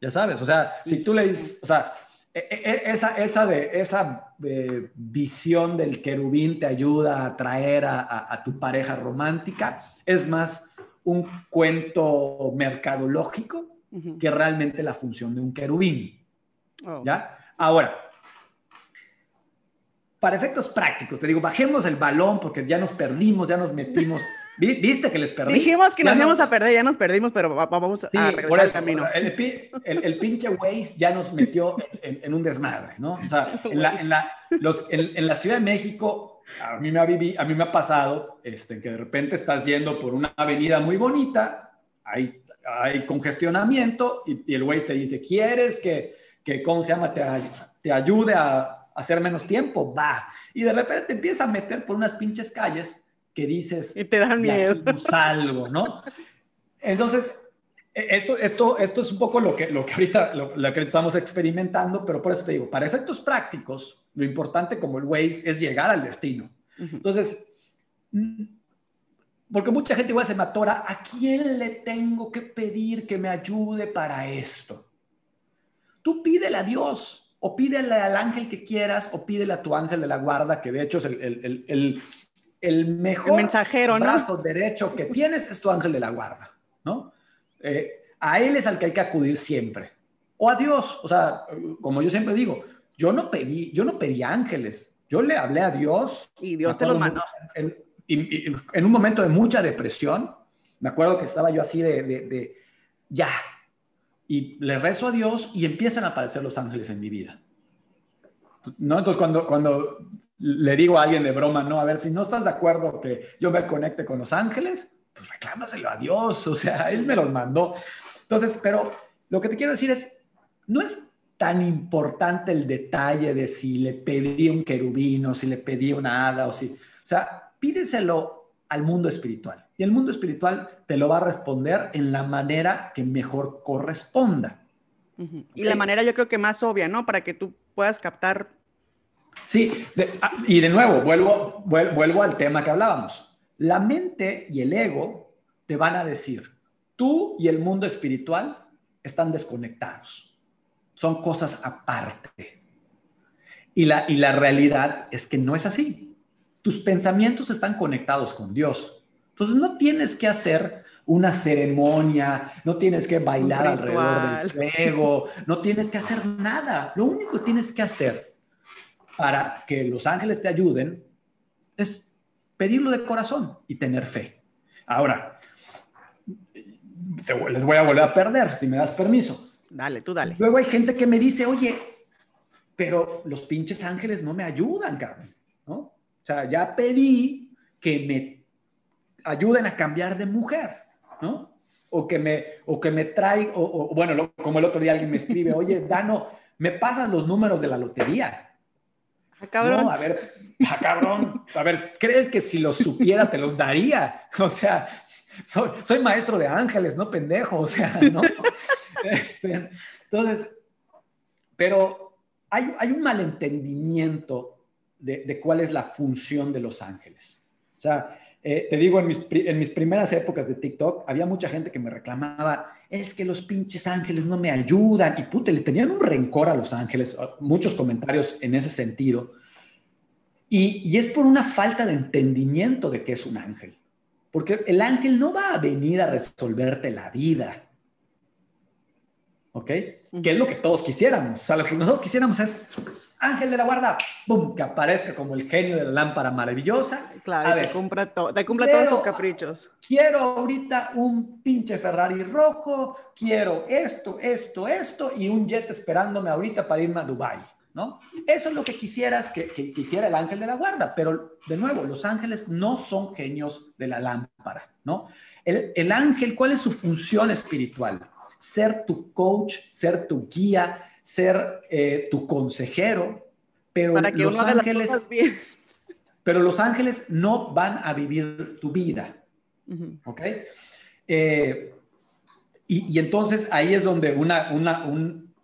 Ya sabes, o sea, si tú le dices, o sea, e, e, e, esa, esa, de, esa eh, visión del querubín te ayuda a atraer a, tu pareja romántica, es más un cuento mercadológico que realmente la función de un querubín. Oh. ¿Ya? Ahora, para efectos prácticos, te digo, bajemos el balón porque ya nos perdimos, ya nos metimos ¿Viste que les perdí? Dijimos que nos íbamos a perder, ya nos perdimos, pero vamos a regresar al camino. El, pinche Waze ya nos metió en, un desmadre, ¿no? O sea, en la, en la, los, en, la Ciudad de México, a mí me ha, a mí me ha pasado este, que de repente estás yendo por una avenida muy bonita, hay, hay congestionamiento y, el Waze te dice, ¿quieres que, que ¿cómo se llama? Te, te ayude a hacer menos tiempo? Va. Y de repente te empieza a meter por unas pinches calles que dices... Y te dan miedo. algo, ¿no? Entonces, e, esto, esto, esto es un poco lo que, lo que ahorita lo, que estamos experimentando, pero por eso te digo, para efectos prácticos, lo importante como el Waze es llegar al destino. Entonces, mm, porque mucha gente igual se me atora, ¿a quién le tengo que pedir que me ayude para esto? Tú pídele a Dios, o pídele al ángel que quieras, o pídele a tu ángel de la guarda, que de hecho es el, el, el, el mejor mensajero, brazo derecho que tienes es tu ángel de la guarda, ¿no? Eh, a él es al que hay que acudir siempre. O a Dios, o sea, como yo siempre digo, yo no pedí, yo no pedí ángeles, yo le hablé a Dios. Y Dios te los mandó. En, en, un momento de mucha depresión, me acuerdo que estaba yo así de, de, de, ya, y le rezo a Dios y empiezan a aparecer los ángeles en mi vida. ¿No? Entonces, cuando, cuando le digo a alguien de broma, no, a ver, si no estás de acuerdo que yo me conecte con los ángeles, pues reclámaselo a Dios, o sea, él me los mandó. Entonces, pero lo que te quiero decir es, no es tan importante el detalle de si le pedí un querubino, si le pedí una hada o si... O sea, pídeselo al mundo espiritual. Y el mundo espiritual te lo va a responder en la manera que mejor corresponda. Y la manera yo creo que más obvia, ¿no? Para que tú puedas captar. Sí, ah, y de nuevo, vuelvo, vuelvo al tema que hablábamos. La mente y el ego te van a decir, tú y el mundo espiritual están desconectados. Son cosas aparte. Y la, y la realidad es que no es así. Tus pensamientos están conectados con Dios. Entonces no tienes que hacer una ceremonia, no tienes que bailar alrededor del fuego, no tienes que hacer nada. Lo único que tienes que hacer para que los ángeles te ayuden es pedirlo de corazón y tener fe. Ahora, les voy a volver a perder, si me das permiso. Dale, tú dale. Luego hay gente que me dice, oye, pero los pinches ángeles no me ayudan, cabrón, ¿no? O sea, ya pedí que me ayuden a cambiar de mujer, ¿no? O que me, o que me trae, o, bueno, como el otro día alguien me escribe, oye, Dano, me pasan los números de la lotería. Ah, cabrón. No, a ver, ah, cabrón. A ver, ¿crees que si los supiera te los daría? O sea, soy, maestro de ángeles, no pendejo, o sea, ¿no? Este, entonces, pero hay, hay un malentendimiento de, de, cuál es la función de los ángeles. O sea, eh, te digo, en mis, en mis primeras épocas de TikTok, había mucha gente que me reclamaba, es que los pinches ángeles no me ayudan. Y puta, le tenían un rencor a los ángeles, muchos comentarios en ese sentido. Y, y es por una falta de entendimiento de qué es un ángel. Porque el ángel no va a venir a resolverte la vida. ¿Ok? Que es lo que todos quisiéramos. O sea, lo que nosotros quisiéramos es ángel de la guarda, ¡pum! que aparezca como el genio de la lámpara maravillosa. Claro, te, cumpla te cumpla todos tus caprichos. Quiero ahorita un pinche Ferrari rojo, quiero esto, esto, esto y un jet esperándome ahorita para irme a Dubai. ¿no? Eso es lo que quisieras que, quisiera el ángel de la guarda, pero de nuevo, los ángeles no son genios de la lámpara, ¿no? El, ángel, ¿cuál es su función espiritual? Ser tu coach, ser tu guía, ser eh, tu consejero, pero los ángeles, pero los ángeles no van a vivir tu vida, ¿ok? Eh, y, y, entonces ahí es donde una, una, un,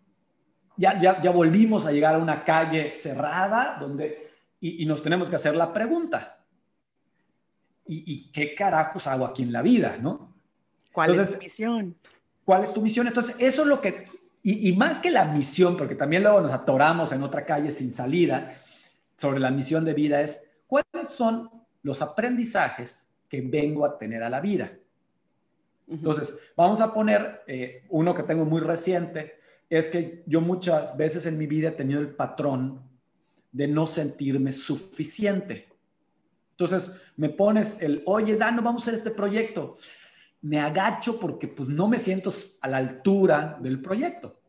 ya, ya, volvimos a llegar a una calle cerrada donde, y, nos tenemos que hacer la pregunta. ¿Y, qué carajos hago aquí en la vida? ¿no? ¿Cuál es tu misión? ¿Cuál es tu misión? Entonces, eso es lo que, y, más que la misión, porque también luego nos atoramos en otra calle sin salida sobre la misión de vida, es cuáles son los aprendizajes que vengo a tener a la vida. Entonces, vamos a poner eh, uno que tengo muy reciente, es que yo muchas veces en mi vida he tenido el patrón de no sentirme suficiente. Entonces me pones el, oye, Dano, vamos a hacer este proyecto. Me agacho porque pues no me siento a la altura del proyecto.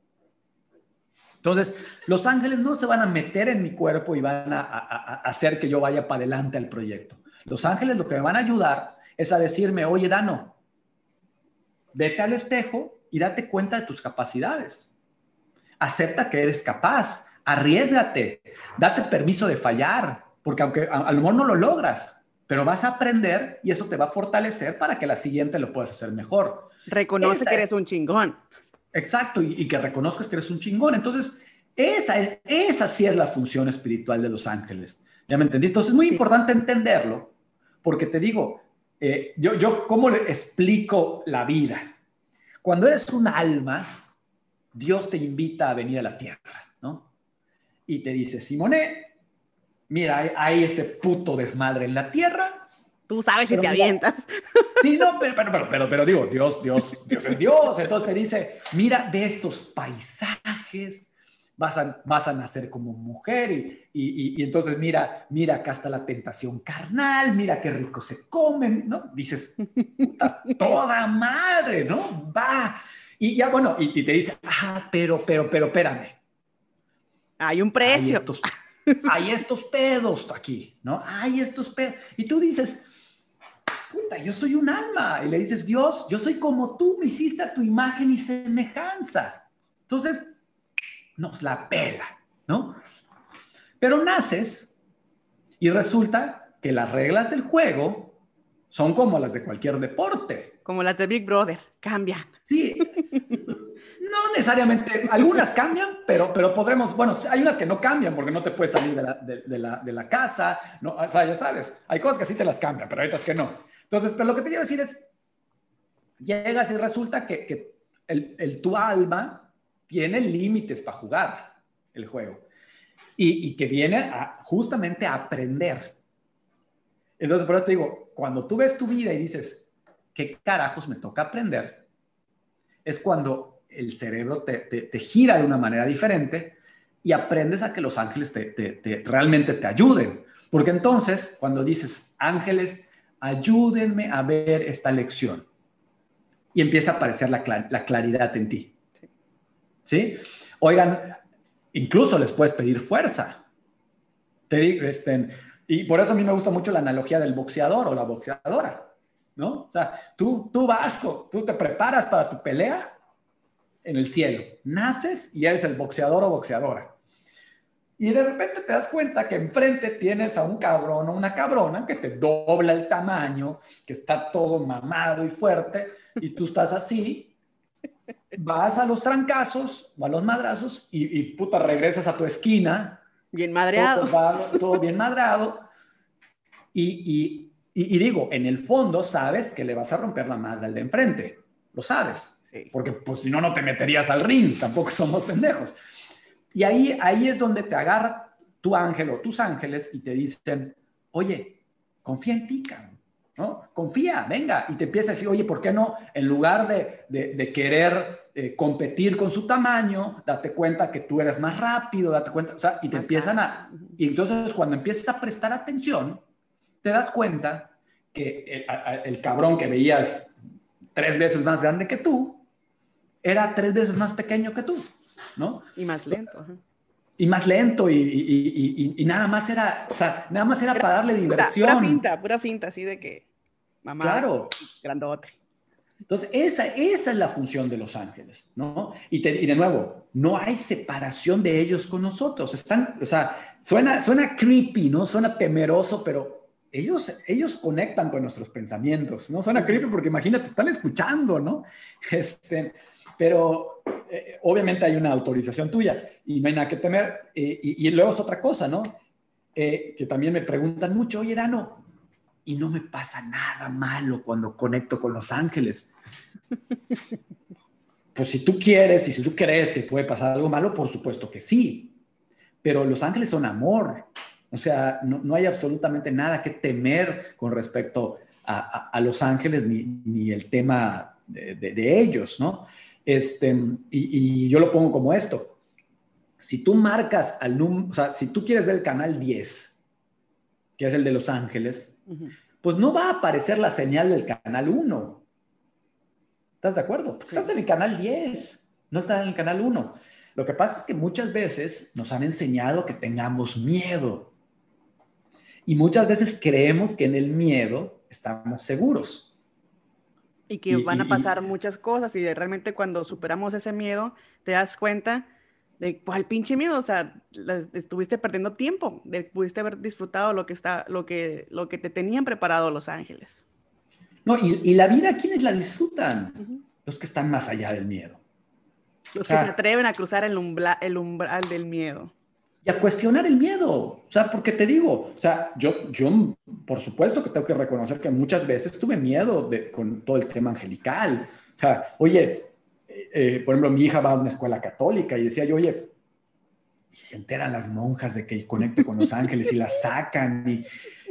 Entonces, los ángeles no se van a meter en mi cuerpo y van a, hacer que yo vaya para adelante al proyecto. Los ángeles lo que me van a ayudar es a decirme, oye, Dano, vete al espejo y date cuenta de tus capacidades acepta que eres capaz, arriesgate, date permiso de fallar, porque aunque a, lo mejor no lo logras, pero vas a aprender y eso te va a fortalecer para que la siguiente lo puedas hacer mejor. Reconoce que eres un chingón. Exacto, y, que reconozcas que eres un chingón. Entonces, esa, es, esa sí es la función espiritual de los ángeles. ¿Ya me entendiste? Entonces, es muy importante entenderlo, porque te digo, eh, yo, yo, ¿cómo le explico la vida? Cuando eres un alma, Dios te invita a venir a la tierra, ¿no? Y te dice, Simone, mira, hay, este puto desmadre en la tierra. Tú sabes si te avientas. Sí, no, pero, pero, pero, pero, digo, Dios, Dios, Dios es Dios. Entonces te dice, mira, ve estos paisajes, vas a, vas a nacer como mujer y, y, y, entonces mira, mira, acá está la tentación carnal, mira qué rico se comen, ¿no? Dices, toda madre, ¿no? Va. Y ya, bueno, y, te dice, ah, pero, pero, pero, espérame. Hay un precio. Hay estos, hay estos pedos aquí, ¿no? Hay estos pedos. Y tú dices, puta, yo soy un alma. Y le dices, Dios, yo soy como tú, me hiciste a tu imagen y semejanza. Entonces, nos la pela, ¿no? Pero naces y resulta que las reglas del juego son como las de cualquier deporte. Como las de Big Brother, cambian. Sí, necesariamente, algunas cambian, pero, pero podremos, bueno, hay unas que no cambian porque no te puedes salir de la, de, la, de la casa, no, o sea, ya sabes, hay cosas que sí te las cambian, pero hay otras que no. Entonces, pero lo que te quiero decir es, llegas y resulta que, que el, el, tu alma tiene límites para jugar el juego y, y que viene a, justamente a aprender. Entonces, por eso te digo, cuando tú ves tu vida y dices, ¿qué carajos me toca aprender? Es cuando el cerebro te, te, gira de una manera diferente y aprendes a que los ángeles te, realmente te ayuden. Porque entonces, cuando dices, ángeles, ayúdenme a ver esta lección, y empieza a aparecer la, la claridad en ti. ¿Sí? Oigan, incluso les puedes pedir fuerza. Te digo, este, y por eso a mí me gusta mucho la analogía del boxeador o la boxeadora. ¿no? O sea, tú, tú vasco, tú te preparas para tu pelea en el cielo, naces y eres el boxeador o boxeadora. Y de repente te das cuenta que enfrente tienes a un cabrón o una cabrona que te dobla el tamaño, que está todo mamado y fuerte, y tú estás así, vas a los trancazos o a los madrazos y, y puta, regresas a tu esquina. Bien madreado. Todo, todo bien madrado. Y, y y, digo, en el fondo sabes que le vas a romper la madre al de enfrente. Lo sabes. Porque pues si no, no te meterías al ring. Tampoco somos pendejos. Y ahí, ahí es donde te agarra tu ángel o tus ángeles y te dicen, oye, confía en ti, ¿no? Confía, venga. Y te empieza a decir, oye, ¿por qué no? En lugar de, de, querer eh, competir con su tamaño, date cuenta que tú eres más rápido, date cuenta, o sea, y te empiezan a... Y entonces cuando empiezas a prestar atención, te das cuenta que el, cabrón que veías tres veces más grande que tú, era tres veces más pequeño que tú, ¿no? Y más lento. Y más lento y, nada más era, o sea, nada más era, para darle diversión. Pura, finta, pura finta, así de que, mamá, claro. grandote. Entonces, esa, esa es la función de los ángeles, ¿no? Y, y, de nuevo, no hay separación de ellos con nosotros. Están, o sea, suena, suena creepy, ¿no? Suena temeroso, pero ellos, ellos conectan con nuestros pensamientos, ¿no? Suena creepy porque imagínate, están escuchando, ¿no? Este, pero eh, obviamente hay una autorización tuya y no hay nada que temer. Eh, y, luego es otra cosa, ¿no? Eh, que también me preguntan mucho, oye, Dano, y no me pasa nada malo cuando conecto con los ángeles. pues si tú quieres y si tú crees que puede pasar algo malo, por supuesto que sí. Pero los ángeles son amor o sea, no, hay absolutamente nada que temer con respecto a, los ángeles ni, el tema de, ellos, ¿no? Este, y, yo lo pongo como esto. Si tú marcas al número, o sea, si tú quieres ver el canal 10, que es el de los ángeles, pues no va a aparecer la señal del canal 1. ¿Estás de acuerdo? estás en el canal 10, no estás en el canal 1. Lo que pasa es que muchas veces nos han enseñado que tengamos miedo y muchas veces creemos que en el miedo estamos seguros. Y que van a pasar muchas cosas y realmente cuando superamos ese miedo, te das cuenta de cuál pinche miedo, o sea, estuviste perdiendo tiempo, de, pudiste haber disfrutado lo que, está, lo, que, lo que te tenían preparado los ángeles. No, y, la vida, ¿quiénes la disfrutan? Los que están más allá del miedo. Los que se atreven a cruzar el, el umbral del miedo y a cuestionar el miedo. O sea, porque te digo, o sea, yo, yo por supuesto que tengo que reconocer que muchas veces tuve miedo de, con todo el tema angelical. O sea, oye, eh, eh, por ejemplo, mi hija va a una escuela católica y decía yo, oye, y se enteran las monjas de que conecto con los ángeles y las sacan. Y,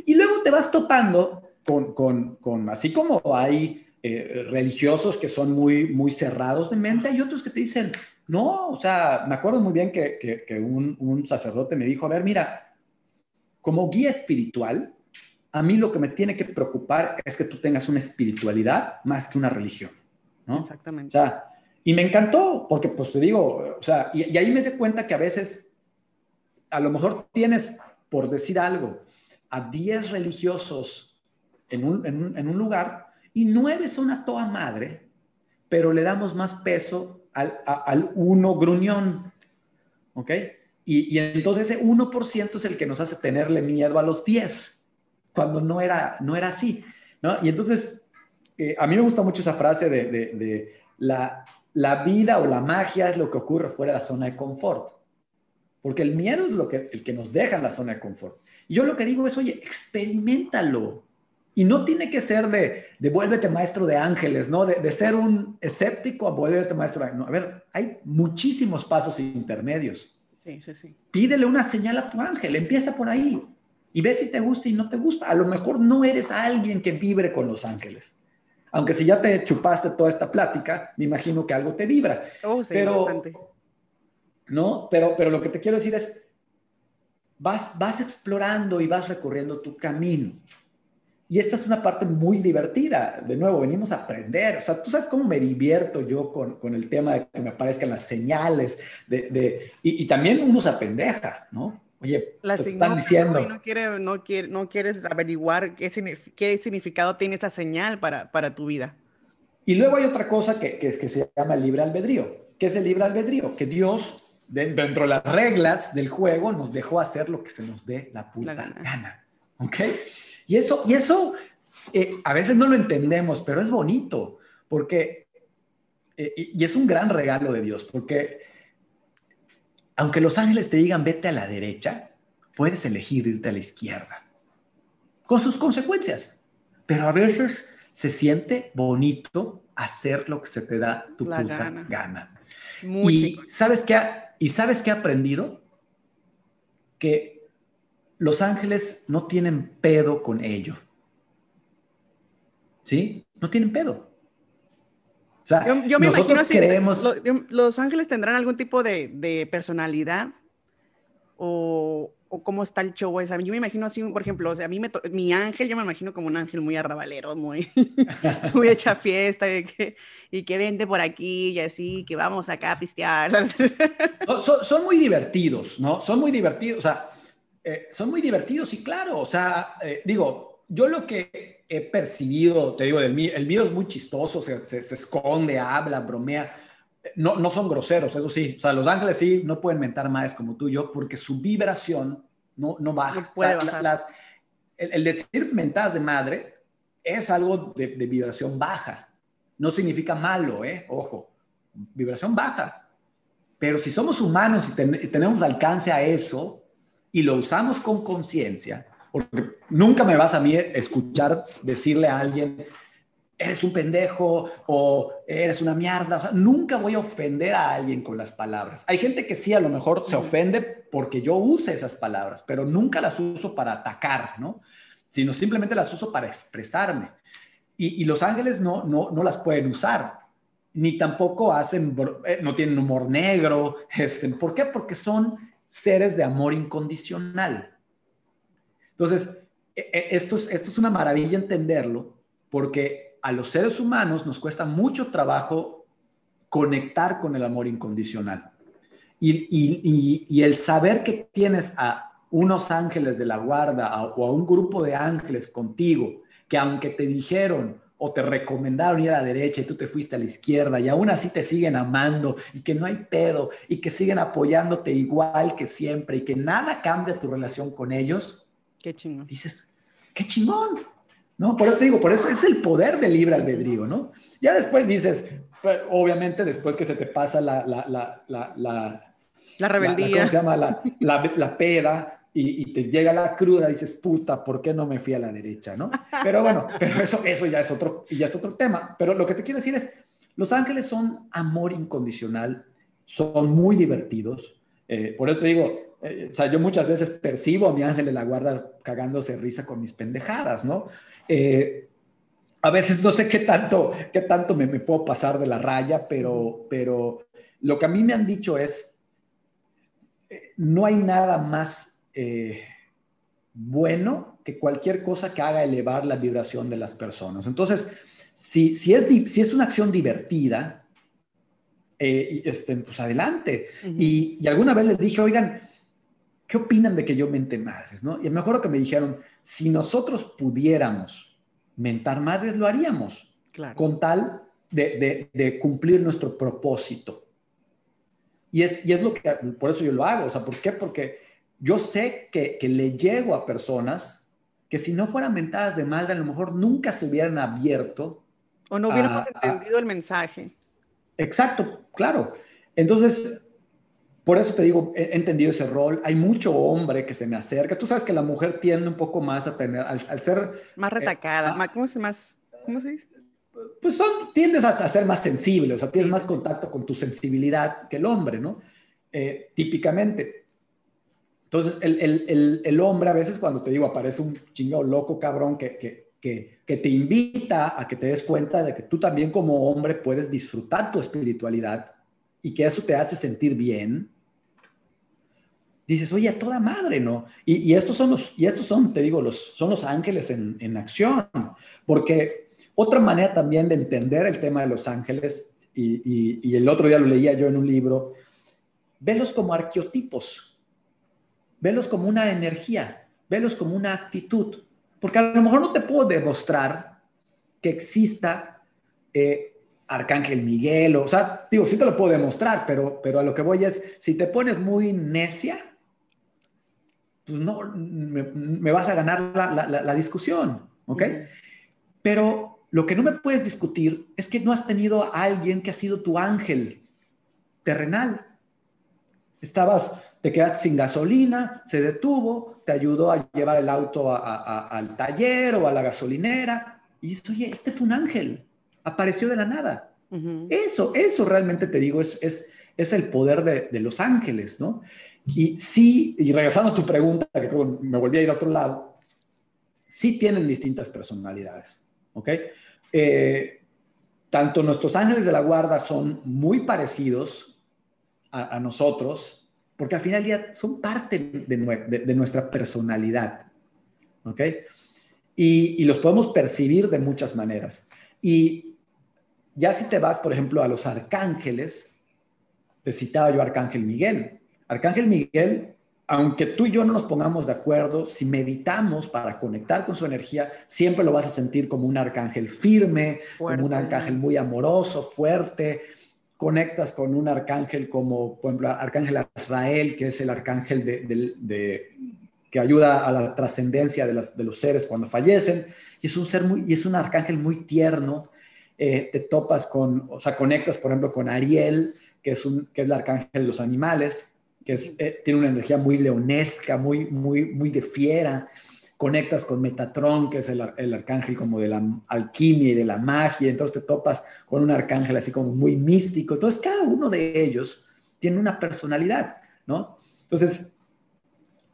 y luego te vas topando con, con, con así como hay eh, religiosos que son muy, muy cerrados de mente, hay otros que te dicen, no, o sea, me acuerdo muy bien que, un, sacerdote me dijo, a ver, mira, como guía espiritual, a mí lo que me tiene que preocupar es que tú tengas una espiritualidad más que una religión, ¿no? Exactamente. O sea, y me encantó, porque pues te digo, o sea, y, ahí me di cuenta que a veces, a lo mejor tienes, por decir algo, a 10 religiosos en un, en un lugar y nueve son a toda madre, pero le damos más peso al, uno gruñón. ¿ok? Y, y entonces ese 1% es el que nos hace tenerle miedo a los 10, cuando no era, no era así, ¿no? Y entonces, eh, a mí me gusta mucho esa frase de, de, de la, la vida o la magia es lo que ocurre fuera de la zona de confort. Porque el miedo es lo que, el que nos deja en la zona de confort. Y yo lo que digo es, oye, experimentalo. Y no tiene que ser de, de vuélvete maestro de ángeles, ¿no? De, de, ser un escéptico a vuélvete maestro de no, A ver, hay muchísimos pasos intermedios. Sí, sí, sí. Pídele una señal a tu ángel, empieza por ahí. Y ve si te gusta y no te gusta. A lo mejor no eres alguien que vibre con los ángeles. Aunque si ya te chupaste toda esta plática, me imagino que algo te vibra. Oh, sí, pero, bastante. ¿no? Pero, pero lo que te quiero decir es, vas, vas explorando y vas recorriendo tu camino. Y esta es una parte muy divertida. De nuevo, venimos a aprender. O sea, tú sabes cómo me divierto yo con, con el tema de que me aparezcan las señales. De, de y, y, también uno se apendeja, ¿no? Oye, la te están diciendo. No, quiere, no, quiere, no quieres averiguar qué, qué significado tiene esa señal para, para, tu vida. Y luego hay otra cosa que, que, que se llama el libre albedrío. ¿Qué es el libre albedrío? Que Dios dentro de las reglas del juego, nos dejó hacer lo que se nos dé la puta la gana. gana. ¿Ok? Y eso, y eso eh, a veces no lo entendemos, pero es bonito, porque, eh, y es un gran regalo de Dios, porque aunque los ángeles te digan vete a la derecha, puedes elegir irte a la izquierda, con sus consecuencias. Pero a veces se siente bonito hacer lo que se te da tu la puta gana. gana. Muy y chico. sabes qué, y sabes qué he aprendido que los ángeles no tienen pedo con ello. ¿Sí? No tienen pedo. O sea, yo, yo me nosotros imagino creemos... si lo, los ángeles tendrán algún tipo de, de personalidad o, o, cómo está el show. O sea, yo me imagino así, por ejemplo, o sea, a mí me mi ángel, yo me imagino como un ángel muy arrabalero, muy, muy hecha fiesta y que, y que vende por aquí y así, que vamos acá a pistear. son, son, muy divertidos, ¿no? Son muy divertidos, o sea, eh, son muy divertidos y claro, o sea, eh, digo, yo lo que he percibido, te digo, del mío, el mío es muy chistoso, se, se, se esconde, habla, bromea. No, no, son groseros, eso sí. O sea, los ángeles sí no pueden mentar más como tú y yo porque su vibración no, no baja. No puede o sea, bajar. Las, el, el, decir mentadas de madre es algo de, de, vibración baja. No significa malo, ¿eh? Ojo, vibración baja. Pero si somos humanos y, ten, y tenemos alcance a eso y lo usamos con conciencia, porque nunca me vas a mí escuchar decirle a alguien, eres un pendejo o eres una mierda. O sea, nunca voy a ofender a alguien con las palabras. Hay gente que sí, a lo mejor se ofende porque yo use esas palabras, pero nunca las uso para atacar, ¿no? Sino simplemente las uso para expresarme. Y, y los ángeles no, no, no las pueden usar, ni tampoco hacen, no tienen humor negro. Este, ¿Por qué? Porque son seres de amor incondicional. Entonces, esto es, esto es una maravilla entenderlo, porque a los seres humanos nos cuesta mucho trabajo conectar con el amor incondicional. Y, y, el saber que tienes a unos ángeles de la guarda o a un grupo de ángeles contigo, que aunque te dijeron o te recomendaron ir a la derecha y tú te fuiste a la izquierda y aún así te siguen amando y que no hay pedo y que siguen apoyándote igual que siempre y que nada cambia tu relación con ellos, Qué chingón. dices, qué chingón, ¿no? Por eso te digo, por eso es el poder del libre albedrío, ¿no? Ya después dices, pues, obviamente después que se te pasa la... La, la, la, la, la rebeldía. ¿Cómo se llama? La, la, la peda y, y, te llega la cruda, dices, puta, ¿por qué no me fui a la derecha, no? Pero bueno, pero eso, eso ya, es otro, ya es otro tema. Pero lo que te quiero decir es, los ángeles son amor incondicional, son muy divertidos. Eh, por eso te digo, eh, o sea, yo muchas veces percibo a mi ángel de la guarda cagándose risa con mis pendejadas, ¿no? Eh, a veces no sé qué tanto, qué tanto me, me, puedo pasar de la raya, pero, pero lo que a mí me han dicho es, no hay nada más eh, bueno que cualquier cosa que haga elevar la vibración de las personas. Entonces, si, si, es, si es una acción divertida, eh, este, pues adelante. Uh -huh. y, y, alguna vez les dije, oigan, ¿qué opinan de que yo mente madres? ¿no? Y me acuerdo que me dijeron, si nosotros pudiéramos mentar madres, lo haríamos, claro. con tal de, de, de, cumplir nuestro propósito. Y es, y es lo que, por eso yo lo hago. O sea, ¿por qué? Porque yo sé que, que le llego a personas que si no fueran mentadas de madre, a lo mejor nunca se hubieran abierto. O no hubiéramos entendido el mensaje. Exacto, claro. Entonces, por eso te digo, he entendido ese rol. Hay mucho hombre que se me acerca. Tú sabes que la mujer tiende un poco más a tener, al, ser... Más eh, retacada, más, ¿cómo se, más, ¿cómo se dice? Pues son, tiendes a, ser más sensible, o sea, tienes más contacto con tu sensibilidad que el hombre, ¿no? Eh, típicamente. Entonces, el, el, el, hombre a veces cuando te digo, aparece un chingado loco cabrón que, que, que, que, te invita a que te des cuenta de que tú también como hombre puedes disfrutar tu espiritualidad y que eso te hace sentir bien, dices, oye, a toda madre, ¿no? Y, y, estos son los, y estos son, te digo, los, son los ángeles en, en acción, porque otra manera también de entender el tema de los ángeles, y, y, y el otro día lo leía yo en un libro, velos como arqueotipos velos como una energía, velos como una actitud, porque a lo mejor no te puedo demostrar que exista eh, Arcángel Miguel, o, sea, digo, sí te lo puedo demostrar, pero, pero a lo que voy es, si te pones muy necia, pues no, me, vas a ganar la, discusión, ¿ok? Pero lo que no me puedes discutir es que no has tenido a alguien que ha sido tu ángel terrenal. Estabas te quedaste sin gasolina, se detuvo, te ayudó a llevar el auto al taller o a la gasolinera. Y dices, oye, este fue un ángel, apareció de la nada. Eso, eso realmente te digo, es, es, es el poder de, de, los ángeles, ¿no? Y sí, y regresando a tu pregunta, que me volví a ir a otro lado, sí tienen distintas personalidades, ¿ok? Eh, tanto nuestros ángeles de la guarda son muy parecidos a, a nosotros, porque al final ya son parte de, nuestra personalidad. ¿Ok? Y, los podemos percibir de muchas maneras. Y ya si te vas, por ejemplo, a los arcángeles, te citaba yo Arcángel Miguel. Arcángel Miguel, aunque tú y yo no nos pongamos de acuerdo, si meditamos para conectar con su energía, siempre lo vas a sentir como un arcángel firme, como un arcángel muy amoroso, fuerte, conectas con un arcángel como, por ejemplo, Arcángel Azrael, que es el arcángel de, que ayuda a la trascendencia de, de, los seres cuando fallecen, y es un ser muy, es un arcángel muy tierno, eh, te topas con, o sea, conectas, por ejemplo, con Ariel, que es, un, que es el arcángel de los animales, que eh, tiene una energía muy leonesca, muy, muy, muy de fiera, conectas con Metatron, que es el, arcángel como de la alquimia y de la magia, entonces te topas con un arcángel así como muy místico. Entonces cada uno de ellos tiene una personalidad, ¿no? Entonces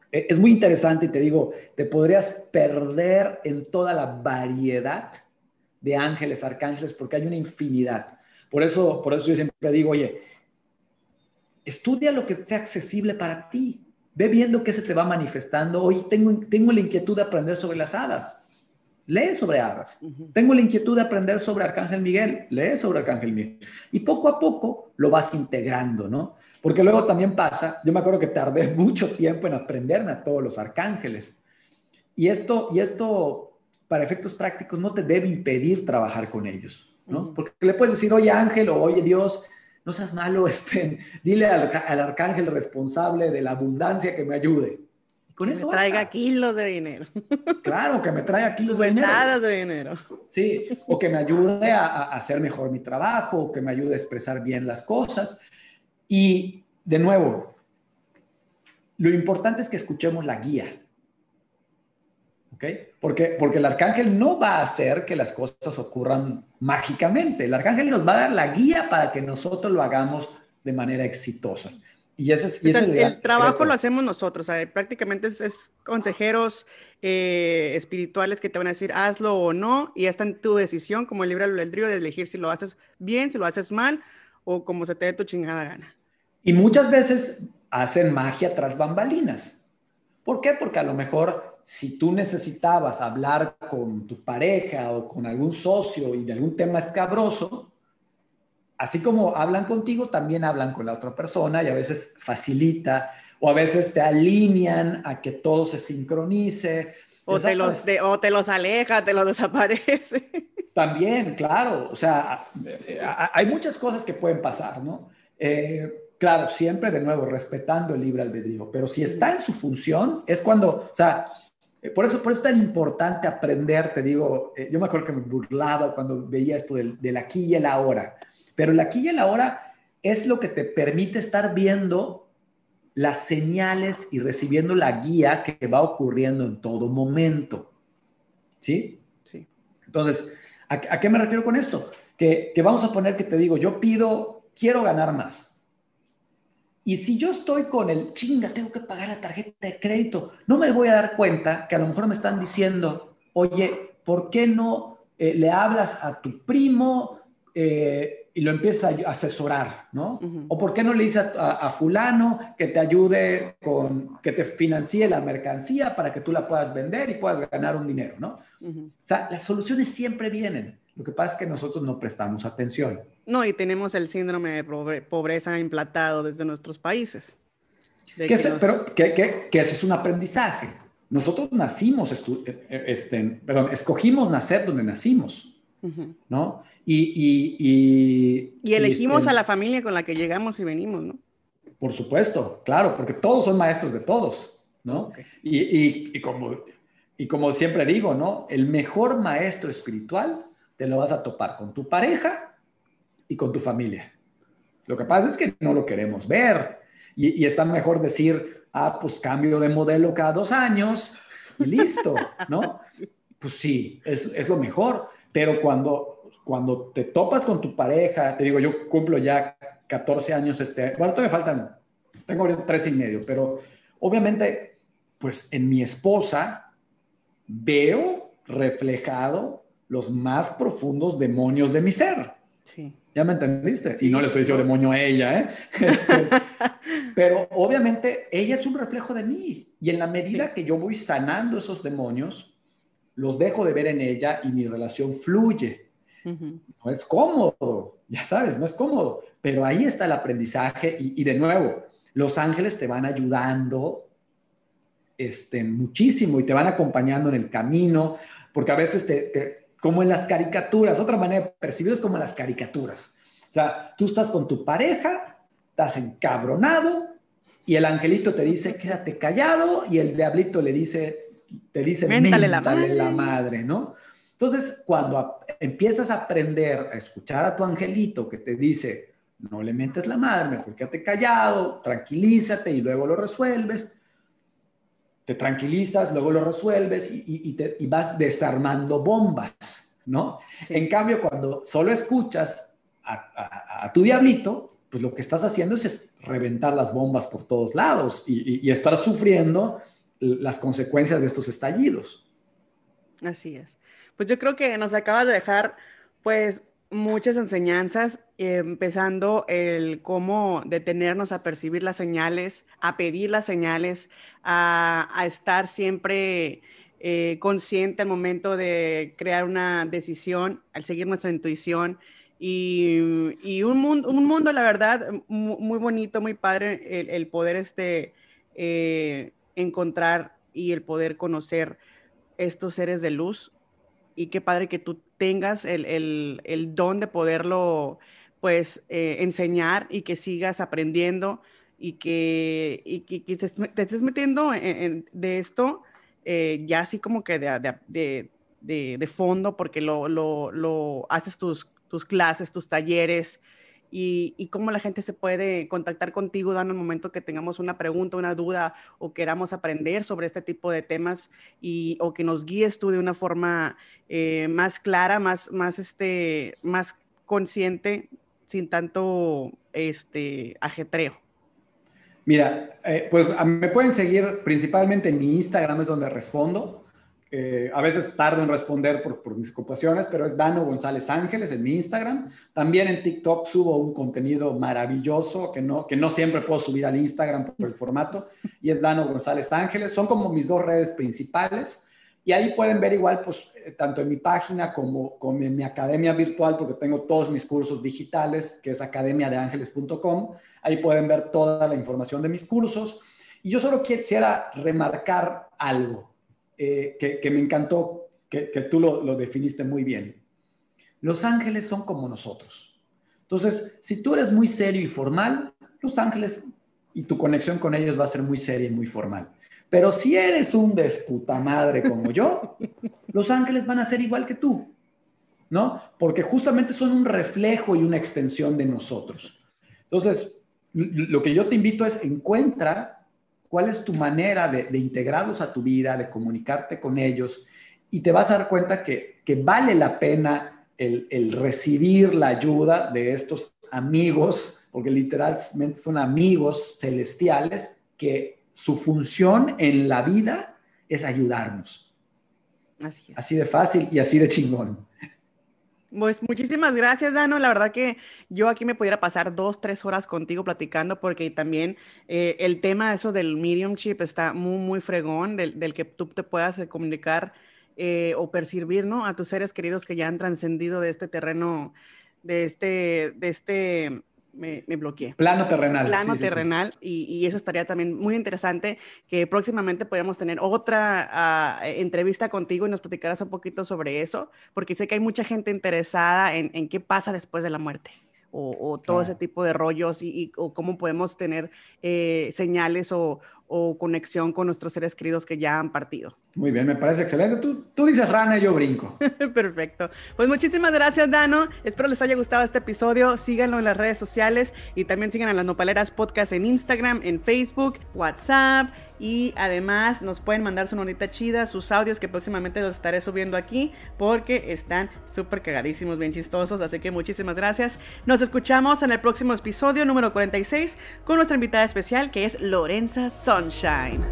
e, es muy interesante y te digo, te podrías perder en toda la variedad de ángeles, arcángeles, porque hay una infinidad. Por eso, por eso yo siempre digo, oye, estudia lo que sea accesible para ti. Ve viendo qué se te va manifestando. Hoy tengo, tengo la inquietud de aprender sobre las hadas. Lee sobre hadas. Tengo la inquietud de aprender sobre Arcángel Miguel. Lee sobre Arcángel Miguel. Y poco a poco lo vas integrando, ¿no? Porque luego también pasa, yo me acuerdo que tardé mucho tiempo en aprenderme a todos los arcángeles. Y esto, y esto, para efectos prácticos, no te debe impedir trabajar con ellos, ¿no? Porque le puedes decir, oye Ángel, o oye Dios, no seas malo, este, dile al, arcángel responsable de la abundancia que me ayude. con eso me traiga kilos de dinero. Claro, que me traiga kilos de dinero. de dinero. Sí, o que me ayude a, hacer mejor mi trabajo, o que me ayude a expresar bien las cosas. Y de nuevo, lo importante es que escuchemos la guía. ¿Ok? Porque, porque el arcángel no va a hacer que las cosas ocurran mágicamente. El arcángel nos va a dar la guía para que nosotros lo hagamos de manera exitosa. Y ese es, el, trabajo lo hacemos nosotros, prácticamente es, consejeros eh, espirituales que te van a decir hazlo o no, y está en tu decisión como el libre albedrío de elegir si lo haces bien, si lo haces mal, o como se te dé tu chingada gana. Y muchas veces hacen magia tras bambalinas. ¿Por qué? Porque a lo mejor si tú necesitabas hablar con tu pareja o con algún socio y de algún tema escabroso, así como hablan contigo, también hablan con la otra persona y a veces facilita o a veces te alinean a que todo se sincronice. O te, los o te los aleja, te los desaparece. También, claro. O sea, hay muchas cosas que pueden pasar, ¿no? Eh, Claro, siempre de nuevo respetando el libre albedrío, pero si está en su función, es cuando, o sea, por eso, por eso es tan importante aprender, te digo, eh, yo me acuerdo que me burlaba cuando veía esto del, del aquí y el ahora, pero el aquí y el ahora es lo que te permite estar viendo las señales y recibiendo la guía que va ocurriendo en todo momento. ¿Sí? Sí. Entonces, ¿a, qué me refiero con esto? Que, que, vamos a poner que te digo, yo pido, quiero ganar más. Y si yo estoy con el chinga, tengo que pagar la tarjeta de crédito, no me voy a dar cuenta que a lo mejor me están diciendo, oye, ¿por qué no eh, le hablas a tu primo? Eh, y lo empieza a asesorar, ¿no? O por qué no le dices a, fulano que te ayude con, que te financie la mercancía para que tú la puedas vender y puedas ganar un dinero, ¿no? O sea, las soluciones siempre vienen. Lo que pasa es que nosotros no prestamos atención. No, y tenemos el síndrome de pobreza implantado desde nuestros países. Que Pero que, que, que, eso es un aprendizaje. Nosotros nacimos, eh, eh, este, perdón, escogimos nacer donde nacimos. ¿no? Y, y, y, elegimos este a la familia con la que llegamos y venimos, ¿no? Por supuesto, claro, porque todos son maestros de todos, ¿no? Y, como, y como siempre digo, ¿no? El mejor maestro espiritual te lo vas a topar con tu pareja y con tu familia. Lo que pasa es que no lo queremos ver y, está mejor decir, ah, pues cambio de modelo cada dos años y listo, ¿no? Pues sí, es, es lo mejor. Pero cuando, cuando te topas con tu pareja, te digo, yo cumplo ya 14 años, este, bueno, todavía faltan, tengo tres y medio, pero obviamente, pues en mi esposa veo reflejado los más profundos demonios de mi ser. Sí. ¿Ya me entendiste? y no le estoy diciendo demonio a ella, ¿eh? Este, pero obviamente ella es un reflejo de mí. Y en la medida que yo voy sanando esos demonios, los dejo de ver en ella y mi relación fluye. No es cómodo, ya sabes, no es cómodo, pero ahí está el aprendizaje y, de nuevo, los ángeles te van ayudando este, muchísimo y te van acompañando en el camino, porque a veces te, como en las caricaturas, otra manera de percibirlo es como en las caricaturas. O sea, tú estás con tu pareja, estás encabronado y el angelito te dice, quédate callado y el diablito le dice, te dice, méntale, la, madre. la madre, ¿no? Entonces, cuando empiezas a aprender a escuchar a tu angelito que te dice, no le mentes la madre, mejor quédate callado, tranquilízate y luego lo resuelves, te tranquilizas, luego lo resuelves y, te, vas desarmando bombas, ¿no? En cambio, cuando solo escuchas a, tu diablito, pues lo que estás haciendo es reventar las bombas por todos lados y, estar sufriendo las consecuencias de estos estallidos. Así es. Pues yo creo que nos acabas de dejar pues muchas enseñanzas, empezando el cómo detenernos a percibir las señales, a pedir las señales, a, estar siempre eh, consciente al momento de crear una decisión, al seguir nuestra intuición. Y, un, mundo, un mundo, la verdad, muy, bonito, muy padre el, poder este, eh, encontrar y el poder conocer estos seres de luz. Y qué padre que tú tengas el, don de poderlo, pues, eh, enseñar y que sigas aprendiendo y que, y te, estés metiendo de esto eh, ya así como que de, de, fondo, porque lo, lo, lo haces tus, tus clases, tus talleres, y, cómo la gente se puede contactar contigo dando el momento que tengamos una pregunta, una duda o queramos aprender sobre este tipo de temas y, o que nos guíes tú de una forma eh, más clara, más, más, este, más consciente, sin tanto este, ajetreo. Mira, eh, pues me pueden seguir principalmente en mi Instagram, es donde respondo. Eh, a veces tardo en responder por, mis ocupaciones, pero es Dano González Ángeles en mi Instagram. También en TikTok subo un contenido maravilloso que no, que no siempre puedo subir al Instagram por el formato, y es Dano González Ángeles. Son como mis dos redes principales. Y ahí pueden ver igual, pues, eh, tanto en mi página como, como en mi academia virtual, porque tengo todos mis cursos digitales, que es academiadeangeles.com. Ahí pueden ver toda la información de mis cursos. Y yo solo quisiera remarcar algo eh, que, me encantó, que, tú lo, lo, definiste muy bien. Los ángeles son como nosotros. Entonces, si tú eres muy serio y formal, Los ángeles y tu conexión con ellos va a ser muy seria y muy formal. Pero si eres un desputa madre como yo, los ángeles van a ser igual que tú, ¿no? Porque justamente son un reflejo y una extensión de nosotros. Entonces, lo que yo te invito es encuentra cuál es tu manera de, integrarlos a tu vida, de comunicarte con ellos, y te vas a dar cuenta que, vale la pena el, el recibir la ayuda de estos amigos, porque literalmente son amigos celestiales que su función en la vida es ayudarnos. Así, así de fácil y así de chingón. Pues muchísimas gracias, Dano. La verdad que yo aquí me pudiera pasar dos, tres horas contigo platicando porque también eh, el tema eso del mediumship está muy, muy fregón, del, que tú te puedas comunicar eh, o percibir, ¿no? A tus seres queridos que ya han trascendido de este terreno, de este, de este me, bloqueé. Plano terrenal. Plano terrenal, Y, eso estaría también muy interesante que próximamente podamos tener otra ah, entrevista contigo y nos platicaras un poquito sobre eso, porque sé que hay mucha gente interesada en, en qué pasa después de la muerte. O, todo ese tipo de rollos y, o cómo podemos tener eh, señales o, o conexión con nuestros seres queridos que ya han partido. Muy bien, me parece excelente. Tú, tú dices rana y yo brinco. Perfecto. Pues muchísimas gracias, Dano. Espero les haya gustado este episodio. Síganlo en las redes sociales y también sigan a las Nopaleras Podcast en Instagram, en Facebook, WhatsApp. Y además nos pueden mandar su nonita chida, sus audios que próximamente los estaré subiendo aquí porque están súper cagadísimos, bien chistosos. Así que muchísimas gracias. Nos escuchamos en el próximo episodio número 46 con nuestra invitada especial que es Lorenza Son. sunshine.